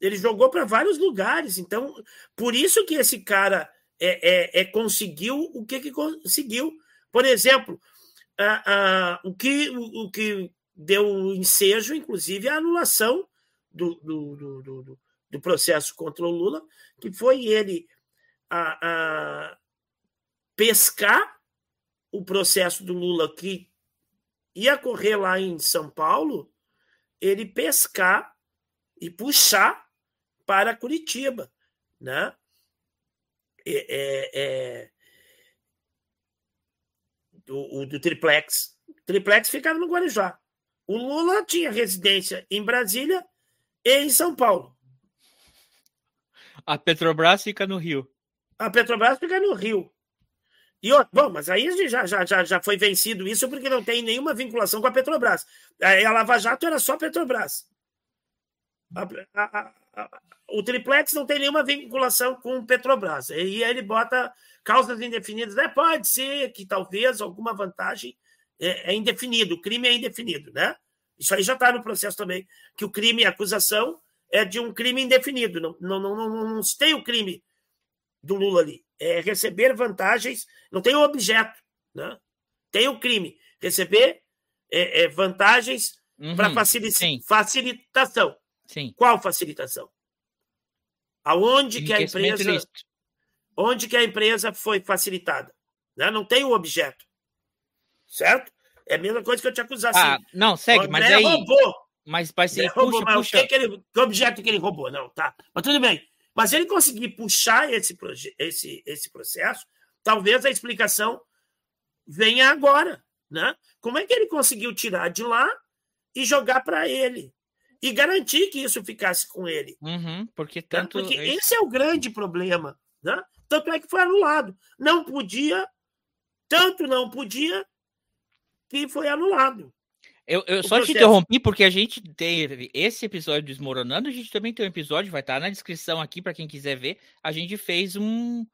ele jogou para vários lugares. Então, por isso que esse cara é, é, é conseguiu o que, que conseguiu. Por exemplo, a, a, o, que, o, o, que deu ensejo, inclusive, a anulação do, do, do, do, do processo contra o Lula, que foi ele a, a pescar o processo do Lula que ia correr lá em São Paulo, ele pescar e puxar para Curitiba, né? É, é, é... Do, o, do triplex. O triplex ficava no Guarujá. O Lula tinha residência em Brasília e em São Paulo. A Petrobras fica no Rio. A Petrobras fica no Rio. E, bom, mas aí já, já, já, já foi vencido isso porque não tem nenhuma vinculação com a Petrobras. A Lava Jato era só Petrobras. A, a, a, o triplex não tem nenhuma vinculação com Petrobras. E aí ele bota causas indefinidas. É, pode ser que talvez alguma vantagem é, é indefinido, o crime é indefinido, né? Isso aí já está no processo também, que o crime e acusação é de um crime indefinido. Não, não, não, não, não tem o crime do Lula ali. É receber vantagens, não tem o objeto, né? tem o crime. Receber é, é, vantagens Uhum, para facili sim. facilitação. Sim. Qual facilitação? Aonde que a empresa, onde que a empresa foi facilitada? Né? Não tem o objeto. certo? É a mesma coisa que eu te acusar assim. Ah, não, segue, mas aí. roubou. Mas ser. André roubou, Puxa, mas o puxa. que, que, ele, que objeto que ele roubou? Não, tá. Mas tudo bem. Mas ele conseguir puxar esse, esse, esse processo, talvez a explicação venha agora. Né? Como é que ele conseguiu tirar de lá e jogar para ele? E garantir que isso ficasse com ele. Uhum, porque né? tanto. Porque esse é o grande problema. Né? Tanto é que foi anulado. Não podia, tanto não podia, que foi anulado. Eu, eu só te processo. interrompi porque a gente teve esse episódio Desmoronando, a gente também tem um episódio, vai estar na descrição aqui para quem quiser ver. A gente fez um.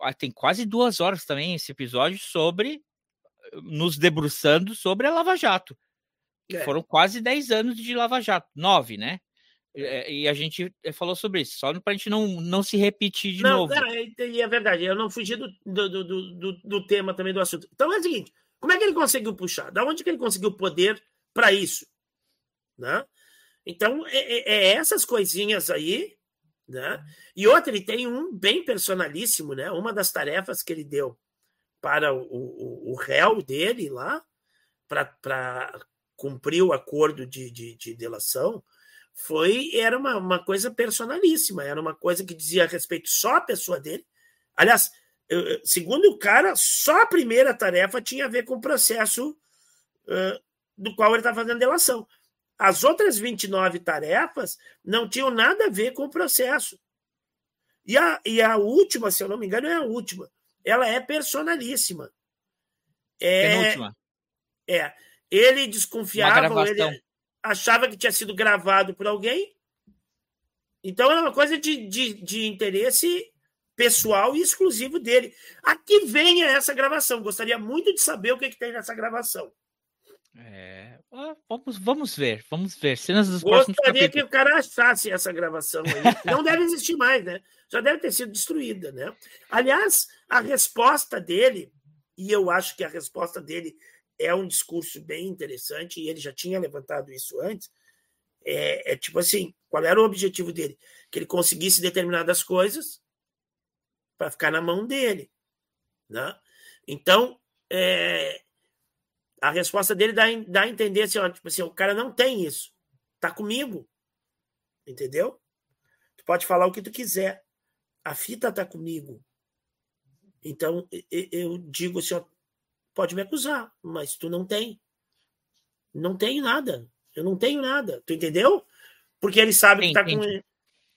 ah, Tem quase duas horas também esse episódio sobre. Nos debruçando sobre a Lava Jato. É. Foram quase 10 anos de Lava Jato, nove, né? É, E a gente eh, falou sobre isso, só para a gente não, não se repetir de não, novo. não, é, e é verdade, eu não fugi do, do, do, do, do tema também do assunto. Então é o seguinte: como é que ele conseguiu puxar? Da onde que ele conseguiu poder para isso? Né? Então, é, é- é essas coisinhas aí, né? E outra, ele tem um bem personalíssimo, né? Uma das tarefas que ele deu para o, o, o réu dele lá, para cumprir o acordo de, de, de delação, foi era uma, uma coisa personalíssima, era uma coisa que dizia a respeito só à pessoa dele. Aliás, segundo o cara, só a primeira tarefa tinha a ver com o processo ãh, do qual ele está fazendo delação. As outras 29 tarefas não tinham nada a ver com o processo. E a, e a última, se eu não me engano, é a última. Ela é personalíssima. É, Penúltima. é. Ele desconfiava, ele achava que tinha sido gravado por alguém. Então era uma coisa de, de, de interesse pessoal e exclusivo dele. Aqui venha essa gravação. Gostaria muito de saber o que, que tem nessa gravação. É, vamos, vamos ver, vamos ver. Cenas dos Gostaria que o cara achasse essa gravação aí. Não deve existir mais, né? Já deve ter sido destruída, né? Aliás, a resposta dele, e eu acho que a resposta dele é um discurso bem interessante, e ele já tinha levantado isso antes, é, é tipo assim, qual era o objetivo dele? Que ele conseguisse determinadas coisas para ficar na mão dele, né? Então, é, a resposta dele dá, dá a entender assim, ó, tipo assim, o cara não tem isso. Tá comigo. Entendeu? Tu pode falar o que tu quiser. A fita tá comigo. Então, eu digo assim, ó, pode me acusar, mas tu não tem. Não tenho nada. Eu não tenho nada. Tu entendeu? Porque ele sabe Sim, que tá com ele.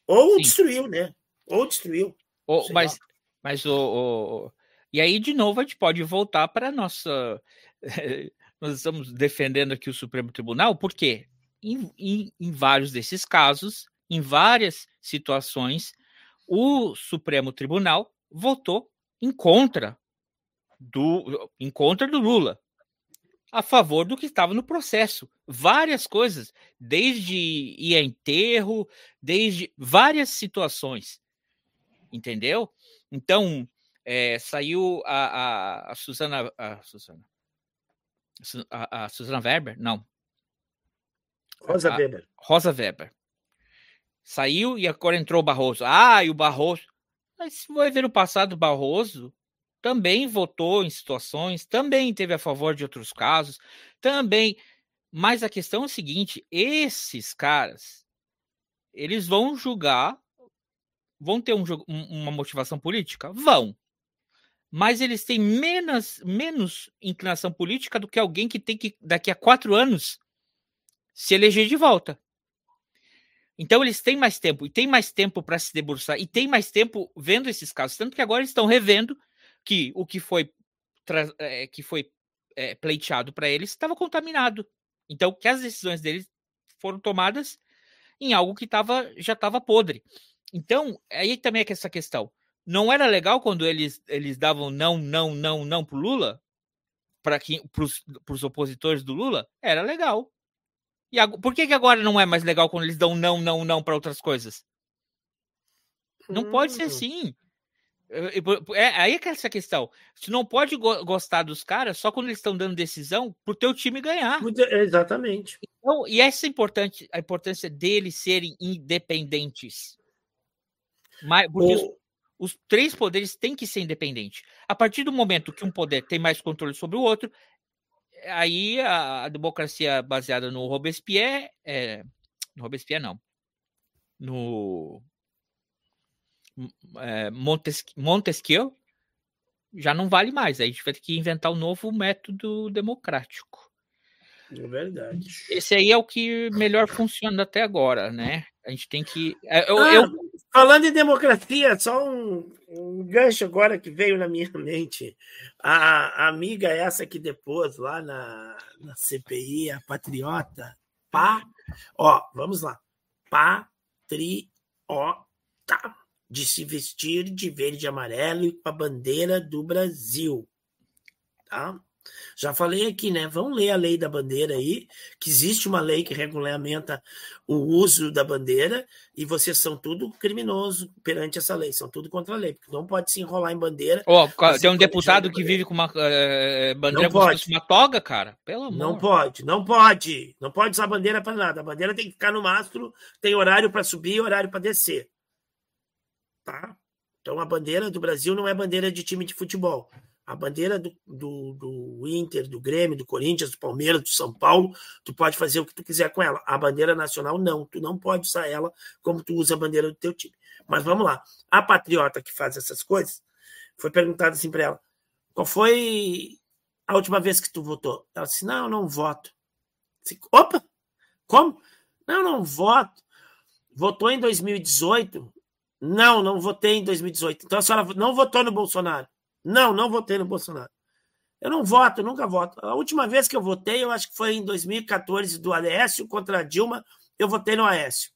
Ou Sim. destruiu, né? Ou destruiu. Sei mas mas o, o- E aí, de novo, a gente pode voltar para nossa. Nós estamos defendendo aqui o Supremo Tribunal, porque em, em, em vários desses casos, em várias situações, o Supremo Tribunal votou em contra do, em contra do Lula, a favor do que estava no processo. Várias coisas, desde ir a enterro, desde várias situações. Entendeu? Então, é, saiu a, a, a Suzana. A Suzana. A, a Suzana Weber? Não. Rosa Ah, Weber. Rosa Weber. Saiu e agora entrou o Barroso. Ah, e o Barroso. Mas se vai ver no passado, o Barroso também votou em situações, também teve a favor de outros casos, também. Mas a questão é o seguinte: esses caras, eles vão julgar, vão ter um, um- uma motivação política? Vão. Mas eles têm menos, menos inclinação política do que alguém que tem que, daqui a quatro anos, se eleger de volta. Então eles têm mais tempo, e tem mais tempo para se debruçar, e tem mais tempo vendo esses casos. Tanto que agora eles estão revendo que o que foi, eh, que foi eh, pleiteado para eles estava contaminado. Então, que as decisões deles foram tomadas em algo que tava, já estava podre. Então, aí também é que essa questão. Não era legal quando eles, eles davam não, não, não, não pro Lula? Para os opositores do Lula? Era legal. E por que, que agora não é mais legal quando eles dão não, não, não para outras coisas? Não pode ser Hum. assim. É, é- é- aí é que é essa questão. Você não pode go- gostar dos caras só quando eles estão dando decisão pro teu time ganhar. Exatamente. Então, e essa é importante, a importância deles serem independentes. Mas, porque os, O- Os três poderes têm que ser independentes. A partir do momento que um poder tem mais controle sobre o outro, aí a, a democracia baseada no Robespierre, é, no Robespierre não, no é, Montesquieu, Montesquieu já não vale mais. Aí a gente vai ter que inventar um novo método democrático. É verdade. Esse aí é o que melhor funciona até agora, né? A gente tem que. é, Eu, Ah, eu- Falando em democracia, só um, um gancho agora que veio na minha mente. A, a amiga essa que depois lá na, na CPI, a patriota, pá, ó, vamos lá. Patriota de se vestir de verde e amarelo e com a bandeira do Brasil. Tá? Já falei aqui, né? Vamos ler a lei da bandeira aí, que existe uma lei que regulamenta o uso da bandeira e vocês são tudo criminoso perante essa lei, são tudo contra a lei, porque não pode se enrolar em bandeira, Você tem um deputado que vive com uma eh, bandeira Não como pode. uma toga, cara. Pelo amor. não pode, não pode, não pode usar bandeira para nada, a bandeira tem que ficar no mastro, tem horário para subir e horário para descer, tá? Então a bandeira do Brasil não é bandeira de time de futebol, a bandeira do, do, do Inter, do Grêmio, do Corinthians, do Palmeiras, do São Paulo, tu pode fazer o que tu quiser com ela. A bandeira nacional, não. Tu não pode usar ela como tu usa a bandeira do teu time. Mas vamos lá. A patriota que faz essas coisas, foi perguntado assim para ela: qual foi a última vez que tu votou? Ela disse: não, eu não voto. Disse, Opa! Como? Não, não voto. Votou em 2018? Não, não votei em 2018. Então a senhora não votou no Bolsonaro? Não, não votei no Bolsonaro. Eu não voto, nunca voto. A última vez que eu votei, eu acho que foi em 2014, do Aécio contra a Dilma, eu votei no Aécio.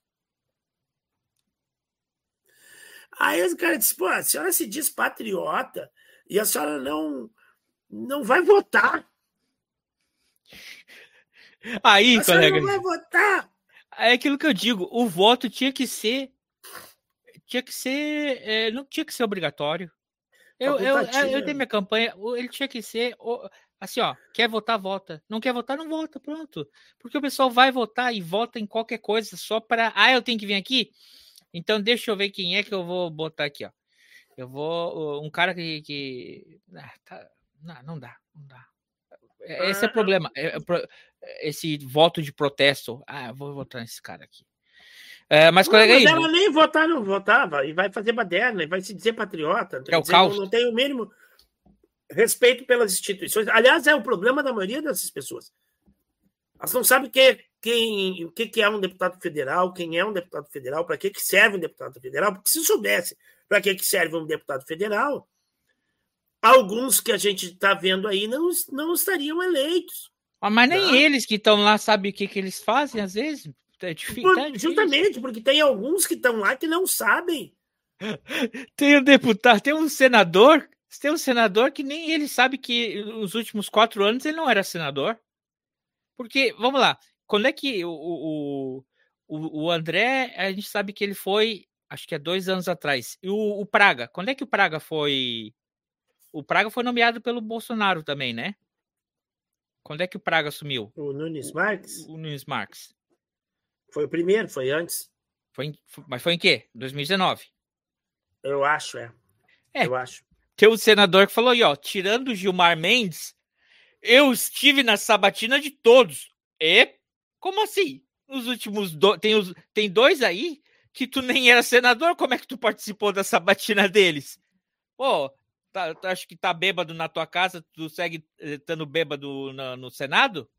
Aí o cara disse: pô, a senhora se diz patriota e a senhora não, não vai votar. Aí, A senhora colega, não vai votar. é aquilo que eu digo. O voto tinha que ser. Tinha que ser. eh, não tinha que ser obrigatório. Eu, eu, Facultativo, eu tenho minha campanha. Ele tinha que ser. Assim, ó. Quer votar, vota. Não quer votar, não vota. Pronto. Porque o pessoal vai votar e vota em qualquer coisa só para. Ah, eu tenho que vir aqui? Então deixa eu ver quem é que eu vou botar aqui, ó. Eu vou. Um cara que. que... Ah, tá- Não, não dá. Não dá. É- Esse é o Ah, problema. é- é Esse voto de protesto. Ah, eu vou votar nesse cara aqui. É, mas, colega aí. ela nem votar, não votava, e vai fazer baderna, e vai se dizer patriota. É o caos. Não, não tem o mínimo respeito pelas instituições. Aliás, é o problema da maioria dessas pessoas. Elas não sabem que, quem, o que, que é um deputado federal, quem é um deputado federal, para que, que serve um deputado federal, porque se soubesse para que, que serve um deputado federal, alguns que a gente está vendo aí não, não estariam eleitos. Ah, Mas nem Não. eles que estão lá sabem o que, que eles fazem, às vezes. É Por- tá difícil. justamente porque tem alguns que estão lá que não sabem. Tem um deputado, tem um senador, tem um senador que nem ele sabe que nos últimos quatro anos ele não era senador. Porque, vamos lá, quando é que o, o, o, o André, a gente sabe que ele foi, acho que é dois anos atrás. E o, o Praga, quando é que o Praga foi. O Praga foi nomeado pelo Bolsonaro também, né? Quando é que o Praga assumiu? O Nunes Marques O Nunes Marques. Foi o primeiro, foi antes. Foi em- mas foi em quê? 2019. Eu acho, é. É. Eu acho. Tem um senador que falou aí, ó, tirando o Gilmar Mendes, eu estive na sabatina de todos. E como assim? Nos últimos do... tem, os... tem dois aí que tu nem era senador, como é que tu participou da sabatina deles? Pô, tá, tu acha que tá bêbado na tua casa, tu segue eh, estando bêbado na- no Senado?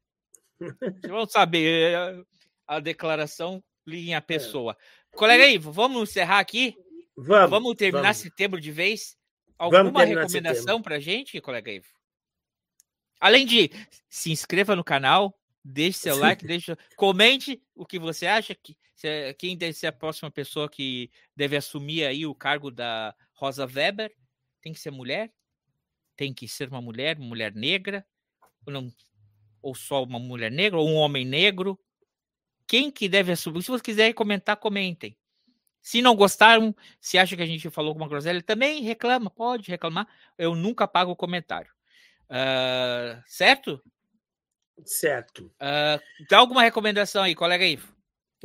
Vocês vão saber eh, a declaração liguem a pessoa. Colega aí, vamos encerrar aqui? Vamos. Vamos terminar vamos. setembro de vez? Alguma recomendação pra gente, colega Ivo? Além de se inscreva no canal, deixe seu like, deixe, comente o que você acha que se- quem deve ser a próxima pessoa que deve assumir aí o cargo da Rosa Weber. Tem que ser mulher? Tem que ser uma mulher, mulher negra? Ou, não, ou só uma mulher negra? Ou um homem negro? Quem que deve assumir? Se vocês quiserem comentar, comentem. Se não gostaram, se acha que a gente falou alguma groselha, também reclama, pode reclamar. Eu nunca pago o comentário. Ah, certo? Certo. Ah, dá alguma recomendação aí, colega Ivo?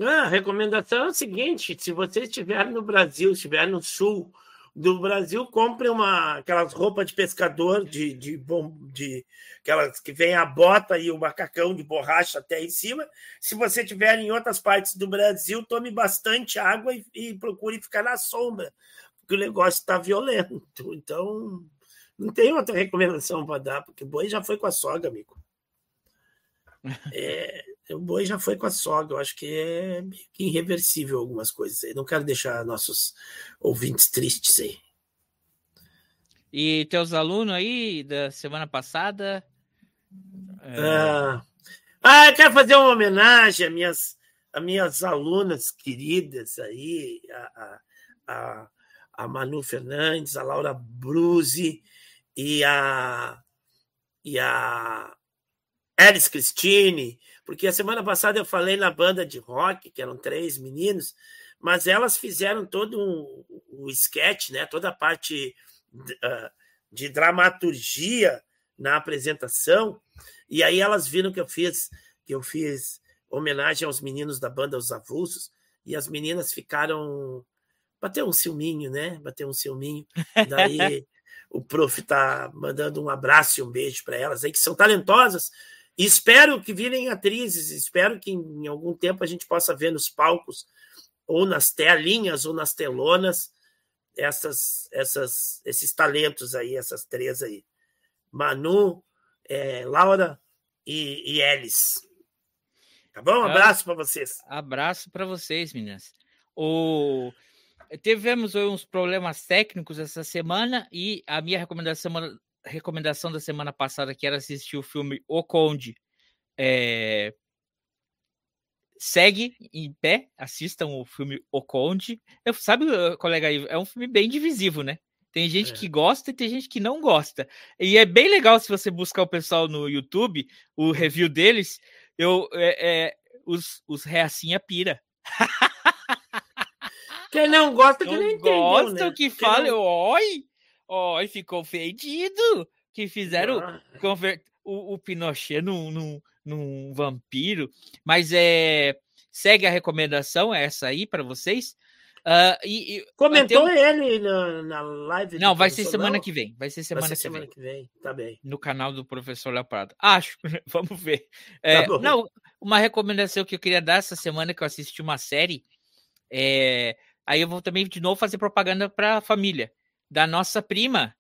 Ah, a recomendação é o seguinte: se você estiver no Brasil, estiver no Sul, do Brasil, compre uma aquelas roupas de pescador de, de, bom, de aquelas que vem a bota e o macacão de borracha até em cima. Se você estiver em outras partes do Brasil, tome bastante água e, e procure ficar na sombra, porque o negócio está violento. Então, não tem outra recomendação para dar, porque o boi já foi com a sogra, amigo. É, o boi já foi com a sogra. Eu acho que é meio que irreversível algumas coisas aí. Não quero deixar nossos ouvintes tristes aí. E teus alunos aí da semana passada? É... Ah, ah, eu quero fazer uma homenagem às minhas, às minhas alunas queridas aí, a, a, a Manu Fernandes, a Laura Bruzi e a, e a Elis Christine, porque a semana passada eu falei na banda de rock, que eram três meninos, mas elas fizeram todo um, o sketch, né, toda a parte uh, de dramaturgia na apresentação, e aí elas viram que eu fiz que eu fiz homenagem aos meninos da banda Os Avulsos, e as meninas ficaram bateu um ciúminho, né? Bateu um ciúminho. Daí o prof tá mandando um abraço e um beijo para elas aí que são talentosas, espero que virem atrizes, espero que em algum tempo a gente possa ver nos palcos, ou nas telinhas, ou nas telonas, essas, essas, esses talentos aí, essas três aí. Manu, é, Laura e, e Elis. Tá bom? Um abraço para vocês. Abraço para vocês, meninas. O... Tivemos uns problemas técnicos essa semana e a minha recomendação recomendação da semana passada, que era assistir o filme O Conde, é... segue em pé, assistam o filme O Conde. Eu, sabe, colega, é um filme bem divisivo, né? Tem gente é. que gosta e tem gente que não gosta. E é bem legal se você buscar o pessoal no YouTube, o review deles, eu, é, é os, os reacinha pira. Quem não gosta, que não entendeu, gosta né? o que fala, não... oi, Oi, ficou ofendido que fizeram ah. o, o, Pinochet num, num, num, vampiro. Mas é segue a recomendação essa aí para vocês. Uh, e, e, Comentou ele na, na live. Não, vai ser semana que vem. Vai ser semana, vai ser que, semana vem. que vem. Tá bem. No canal do professor Leopardo. Acho. Vamos ver. É, tá não, uma recomendação que eu queria dar essa semana que eu assisti uma série. É, aí eu vou também de novo fazer propaganda para a família da nossa prima,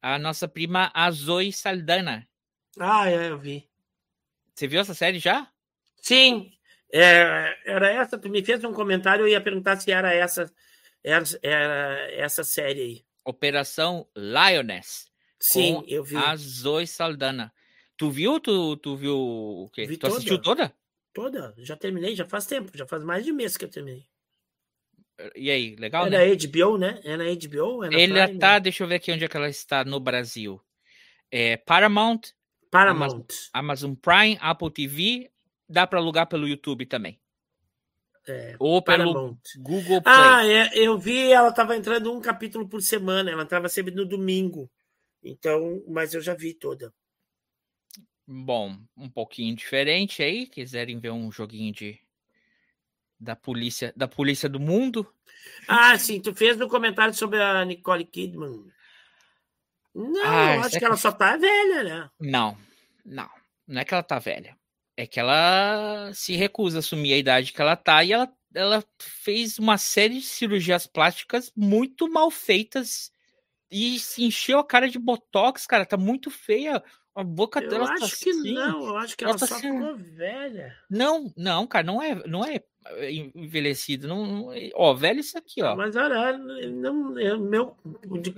a nossa prima Azoi Saldana. Ah, é, eu vi. Você viu essa série já? Sim, é, era essa. Tu me fez um comentário, eu ia perguntar se era essa, era, era essa série aí. Operação Lioness. Sim, eu vi. A Zoe Saldana. Tu viu? Tu, tu viu o quê? Vi tu toda. assistiu toda? Toda. Já terminei, já faz tempo. Já faz mais de mês que eu terminei. E aí, legal, é né? na HBO, né? É na HBO? É na Ele Prime, tá, deixa eu ver aqui onde é que ela está no Brasil. É Paramount, Paramount, Amazon, Amazon Prime, Apple TV, dá para alugar pelo YouTube também. É, Ou pelo Paramount. Google Play. Ah, é, eu vi, ela estava entrando um capítulo por semana, ela entrava sempre no domingo. Então, mas eu já vi toda. Bom, um pouquinho diferente aí, quiserem ver um joguinho de da polícia, da polícia do mundo. Ah, sim, tu fez no comentário sobre a Nicole Kidman. Não, ah, acho é que ela só tá velha, né? Não, não, não é que ela tá velha. É que ela se recusa a assumir a idade que ela tá e ela, ela fez uma série de cirurgias plásticas muito mal feitas e se encheu a cara de botox, cara, tá muito feia. A boca eu dela tá acho tá que assim. não, eu acho que ela, ela tá só assim... ficou velha. Não, não, cara, não é, não é envelhecido. Não, não, ó, velho isso aqui, ó. Mas olha, não, é meu, de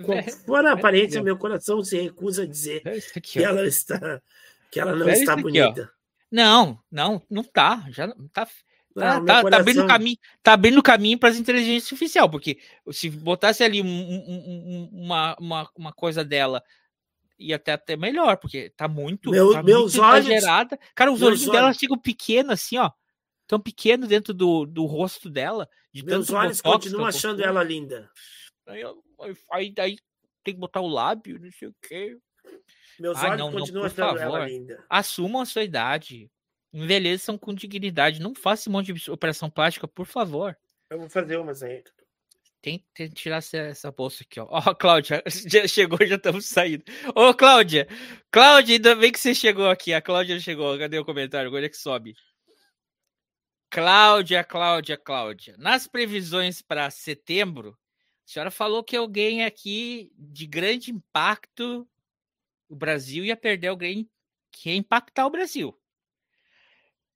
aparência, meu coração se recusa a dizer aqui, que ela está, que ela não velho está bonita. Aqui, não, não, não tá. Já tá. Tá, tá, coração... tá, no caminho, tá no caminho para as inteligências artificial, porque se botasse ali um, um, uma, uma, uma coisa dela ia até até melhor, porque tá muito, Meu, tá meus muito olhos, exagerada. Cara, os olhos dela ficam pequenos assim, ó. Tão pequenos dentro do, do rosto dela. De meus olhos continuam achando ela linda. Aí, aí, aí, tem que botar o lábio, não sei o quê. Meus ah, olhos não, continuam não, achando favor, ela linda. Assumam a sua idade. Envelheçam com dignidade. Não faça um monte de operação plástica, por favor. Eu vou fazer umas aí. Tem, que tirar essa, essa bolsa aqui, ó. Ó, Cláudia, já chegou, já estamos saindo. Ô, Cláudia! Cláudia, ainda bem que você chegou aqui. A Cláudia chegou. Cadê o comentário? Agora é que sobe. Cláudia, Cláudia, Cláudia. Nas previsões para setembro, a senhora falou que alguém aqui de grande impacto, o Brasil ia perder alguém que ia impactar o Brasil.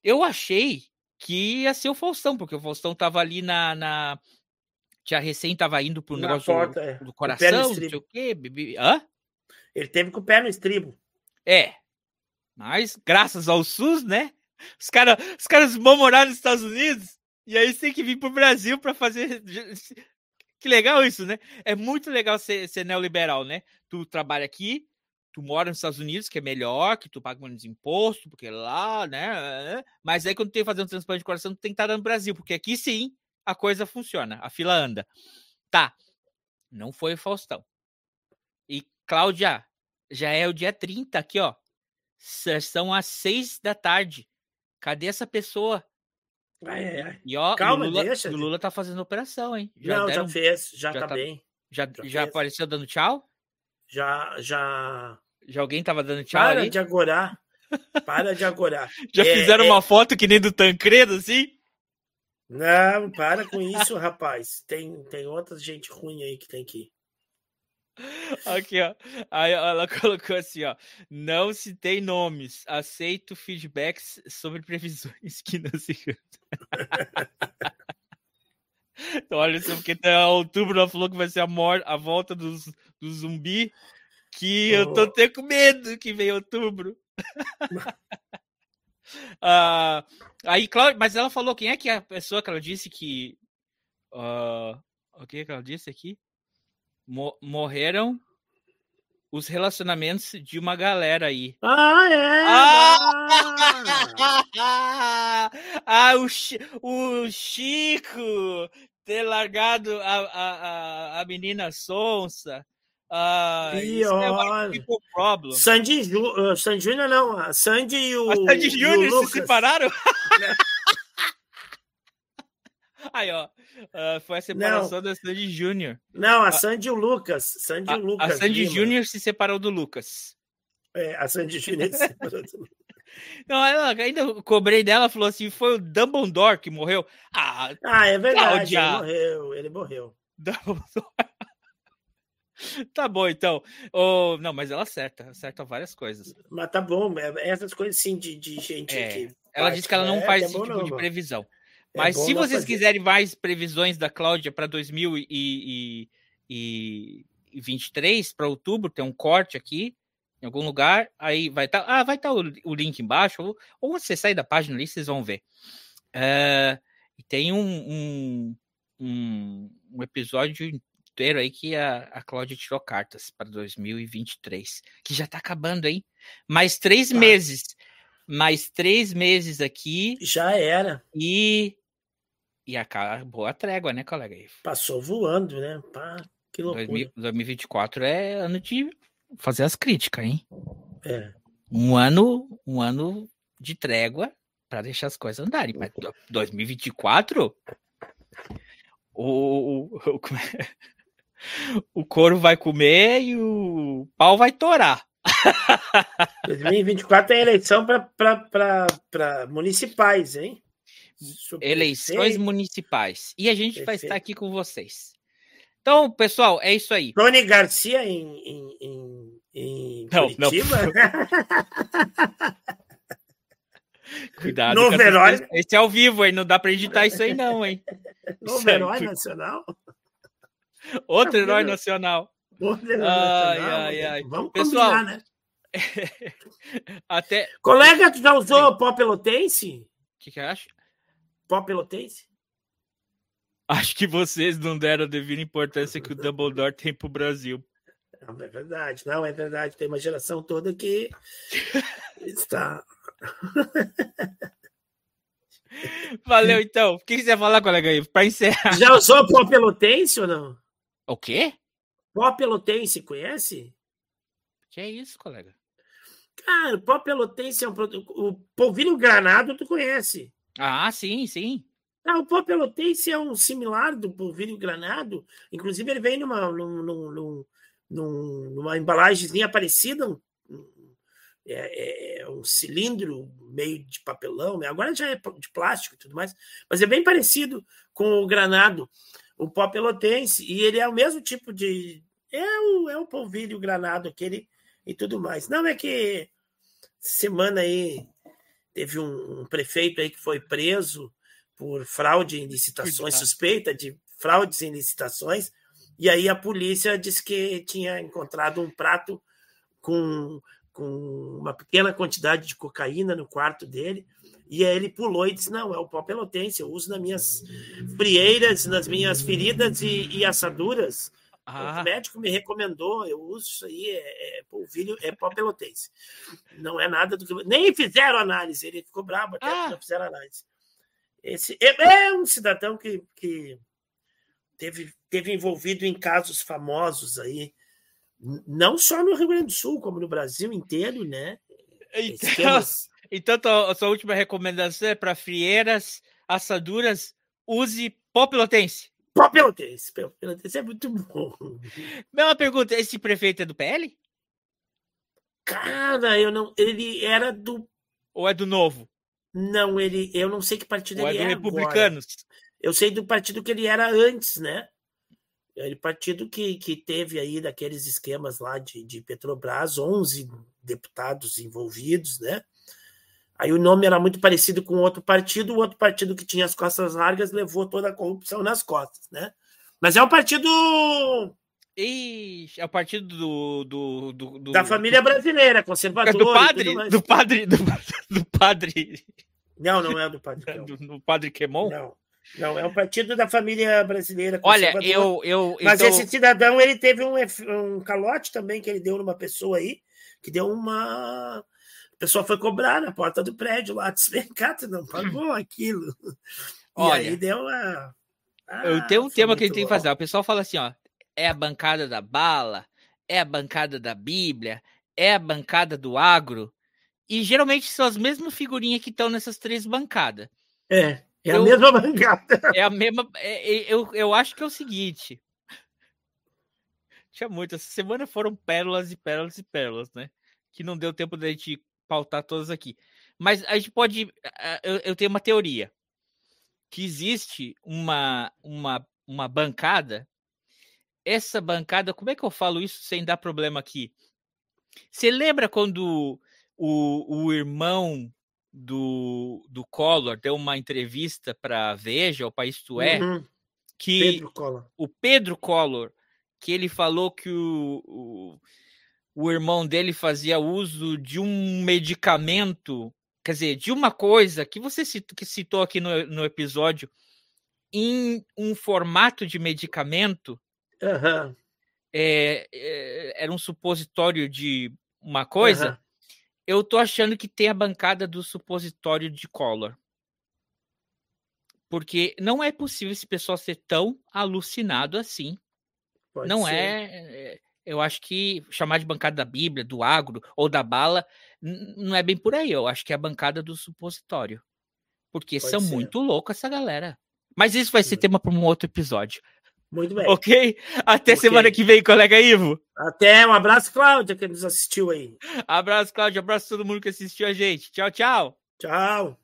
Eu achei que ia ser o Faustão, porque o Faustão estava ali na, na, já recém estava indo pro Na negócio porta, é. do, do coração, não sei o quê. Hã? Ele teve com o pé no estribo. É. Mas, graças ao SUS, né? Os, cara, os caras vão morar nos Estados Unidos e aí você tem que vir pro Brasil para fazer. Que legal isso, né? É muito legal ser, ser neoliberal, né? Tu trabalha aqui, tu mora nos Estados Unidos, que é melhor, que tu paga menos imposto, porque lá, né? Mas aí quando tu tem que fazer um transplante de coração, tu tem que estar no Brasil, porque aqui sim a coisa funciona, a fila anda. Tá. Não foi o Faustão. E, Cláudia, já é o dia 30 aqui, ó. São as 6 da tarde. Cadê essa pessoa? Ai, ai, ai. E ó, Calma, o Lula, deixa, o. Lula tá fazendo operação, hein? não, deram- já fez, já, já tá, tá- bem. já, já já apareceu dando tchau? Já, já. Já alguém tava dando tchau Para ali? de agorar. Para de agorar. Já É, fizeram é- uma foto que nem do Tancredo, assim? Não, para com isso, rapaz. Tem, tem outra gente ruim aí que tem que ir. Aqui, ó. Aí ela colocou assim, ó. Não citei nomes. Aceito feedbacks sobre previsões que não se Então, olha só, porque até outubro ela falou que vai ser a, mor a volta dos, do zumbi. Que eu tô Oh. até com medo que vem outubro. Ah, aí, Cláudia, mas ela falou quem é que é a pessoa que ela disse que. ah, o que que ela disse aqui? Mo- morreram os relacionamentos de uma galera aí. Ah, é! Ah! Ah! ah, o, o Chico ter largado a, a, a, a menina sonsa. Ah, isso é Pior. white people problem. Sandy, Ju, uh, Sandy Júnior não, a Sandy e o, A Sandy e Júnior se Lucas. separaram? Aí, ó. ah, foi a separação da Sandy Júnior. Não, a Sandy e o Lucas. Sandy e A, o a Lucas. Sandy. Júnior se separou do Lucas. É, a Sandy Júnior se separou do- Não, ela ainda cobrei dela, falou assim: foi o Dumbledore que morreu. Ah, Ah, é verdade. Cláudia. Ele morreu. Ele morreu. Dumbledore. tá bom, então. Oh, não, mas ela acerta, acerta várias coisas. Mas tá bom. é- Essas coisas assim de, de gente É, que. Ela disse que ela não é, faz é esse bom tipo não, de mano. previsão. É Mas se vocês fazer. quiserem mais previsões da Cláudia para 2023, para outubro, tem um corte aqui em algum lugar, aí vai estar, ah, vai estar o, o link embaixo, ou, ou você sai da página ali, vocês vão ver. E tem um, um, um, um episódio inteiro aí que a, a Cláudia tirou cartas para 2023, que já está acabando, hein? Mais três Tá. meses. Mais três meses aqui Já era. e. E acabou a trégua, né, colega? Passou voando, né? Pá, que loucura. 2000 2024 é ano de fazer as críticas, hein? É. Um ano, um ano de trégua para deixar as coisas andarem. Mas do- 2024 o, o, o, é? o couro vai comer e o pau vai torar. 2024 é eleição para municipais, hein? Eleições municipais. E a gente vai Perfeito. estar aqui com vocês. Então, pessoal, é isso aí. Tony Garcia em, em, em, em Não, não. Curitiba? Cuidado. No Verói-. Esse é ao vivo, hein? Não dá pra editar isso aí, não, hein? Novo Isso é nacional? Outro herói nacional. Novo herói Ai, nacional, ai, ai. Vamos Pessoal, combinar, né? Até. Colega, tu já usou pó pelotense? O que, que eu acho? Pó pelotense? Acho que vocês não deram a devida importância que o Dumbledore tem pro Brasil. Não, é verdade. Não, é verdade. Tem uma geração toda que está... Valeu, então. O que você ia falar, colega aí? Pra encerrar. Já usou pó pelotense ou não? O quê? Pó pelotense, conhece? Que é isso, colega? Cara, pó pelotense é um produto... O polvilho granado tu conhece. Ah, sim, sim. Ah, o pó pelotense é um similar do polvilho granado. Inclusive, ele vem numa, num, num, num, numa embalagemzinha parecida, um, é, é, um cilindro meio de papelão, né? agora já é de plástico e tudo mais, mas é bem parecido com o granado, o pó pelotense, e ele é o mesmo tipo de. É o, é o polvilho granado aquele e tudo mais. Não é que semana aí teve um, um prefeito aí que foi preso por fraude em licitações, suspeita de fraudes em licitações, e aí a polícia disse que tinha encontrado um prato com, com uma pequena quantidade de cocaína no quarto dele, e aí ele pulou e disse: Não, é o pó pelotense, eu uso nas minhas frieiras, nas minhas feridas e, e assaduras. Ah. O médico me recomendou, eu uso isso aí, é, é polvilho, é pó pelotense. Não é nada do que. Nem fizeram análise, ele ficou bravo até ah. não fizeram análise. Esse é, é um cidadão que, que teve, teve envolvido em casos famosos aí, não só no Rio Grande do Sul, como no Brasil inteiro, né? Então, Esquemas... então a sua última recomendação é para frieiras, assaduras, use pó pelotense. Pó pelotense, pelotense é muito bom. Mesma pergunta, esse prefeito é do PL? Cara, eu não. Ele era do. Ou é do novo? Não, ele, eu não sei que partido Ou ele é. Do é Republicanos. Agora. Eu sei do partido que ele era antes, né? Ele partido que, que teve aí daqueles esquemas lá de, de Petrobras, 11 deputados envolvidos, né? Aí o nome era muito parecido com outro partido, o outro partido que tinha as costas largas levou toda a corrupção nas costas, né? Mas é um partido. Ixi, é o partido do. do, do, do da família brasileira, conservador. É do padre? Do padre. Do, do, padre. Não, não é do padre. Não. Do, do padre Quemon? Não. Não, é um partido da família brasileira. Olha, eu, eu. Mas então... esse cidadão, ele teve um, um calote também que ele deu numa pessoa aí, que deu uma. A pessoa foi cobrar na porta do prédio lá, disse: vem cá, tu não pagou aquilo. Olha, e aí deu uma. Ah, eu tenho um tema que a gente tem que fazer. O pessoal fala assim: ó, é a bancada da bala, é a bancada da Bíblia, é a bancada do agro. E geralmente são as mesmas figurinhas que estão nessas três bancadas. É. É a eu, mesma bancada. É a mesma. É, é, eu, eu acho que é o seguinte. Tinha muito. Essa semana foram pérolas e pérolas e pérolas, né? Que não deu tempo da gente pautar todas aqui. Mas a gente pode. Eu, eu tenho uma teoria. Que existe uma, uma, uma bancada. Essa bancada, como é que eu falo isso sem dar problema aqui? Você lembra quando o, o irmão do, do Collor deu uma entrevista para Veja, o País Tu É, uhum. que Pedro o Pedro Collor, que ele falou que o, o, o irmão dele fazia uso de um medicamento, quer dizer, de uma coisa que você citou, que citou aqui no, no episódio, em um formato de medicamento. Uhum. É, é, era um supositório de uma coisa. Uhum eu tô achando que tem a bancada do supositório de Collor. Porque não é possível esse pessoal ser tão alucinado assim. Pode não é, é. Eu acho que chamar de bancada da Bíblia, do agro ou da bala, não é bem por aí. Eu acho que é a bancada do supositório. Porque Pode são ser. muito loucos essa galera. Mas isso vai ser tema para um outro episódio. Muito bem. Ok? Até okay. semana que vem, colega Ivo. Até. Um abraço, Cláudia, que nos assistiu aí. Abraço, Cláudia. Abraço a todo mundo que assistiu a gente. Tchau, tchau. Tchau.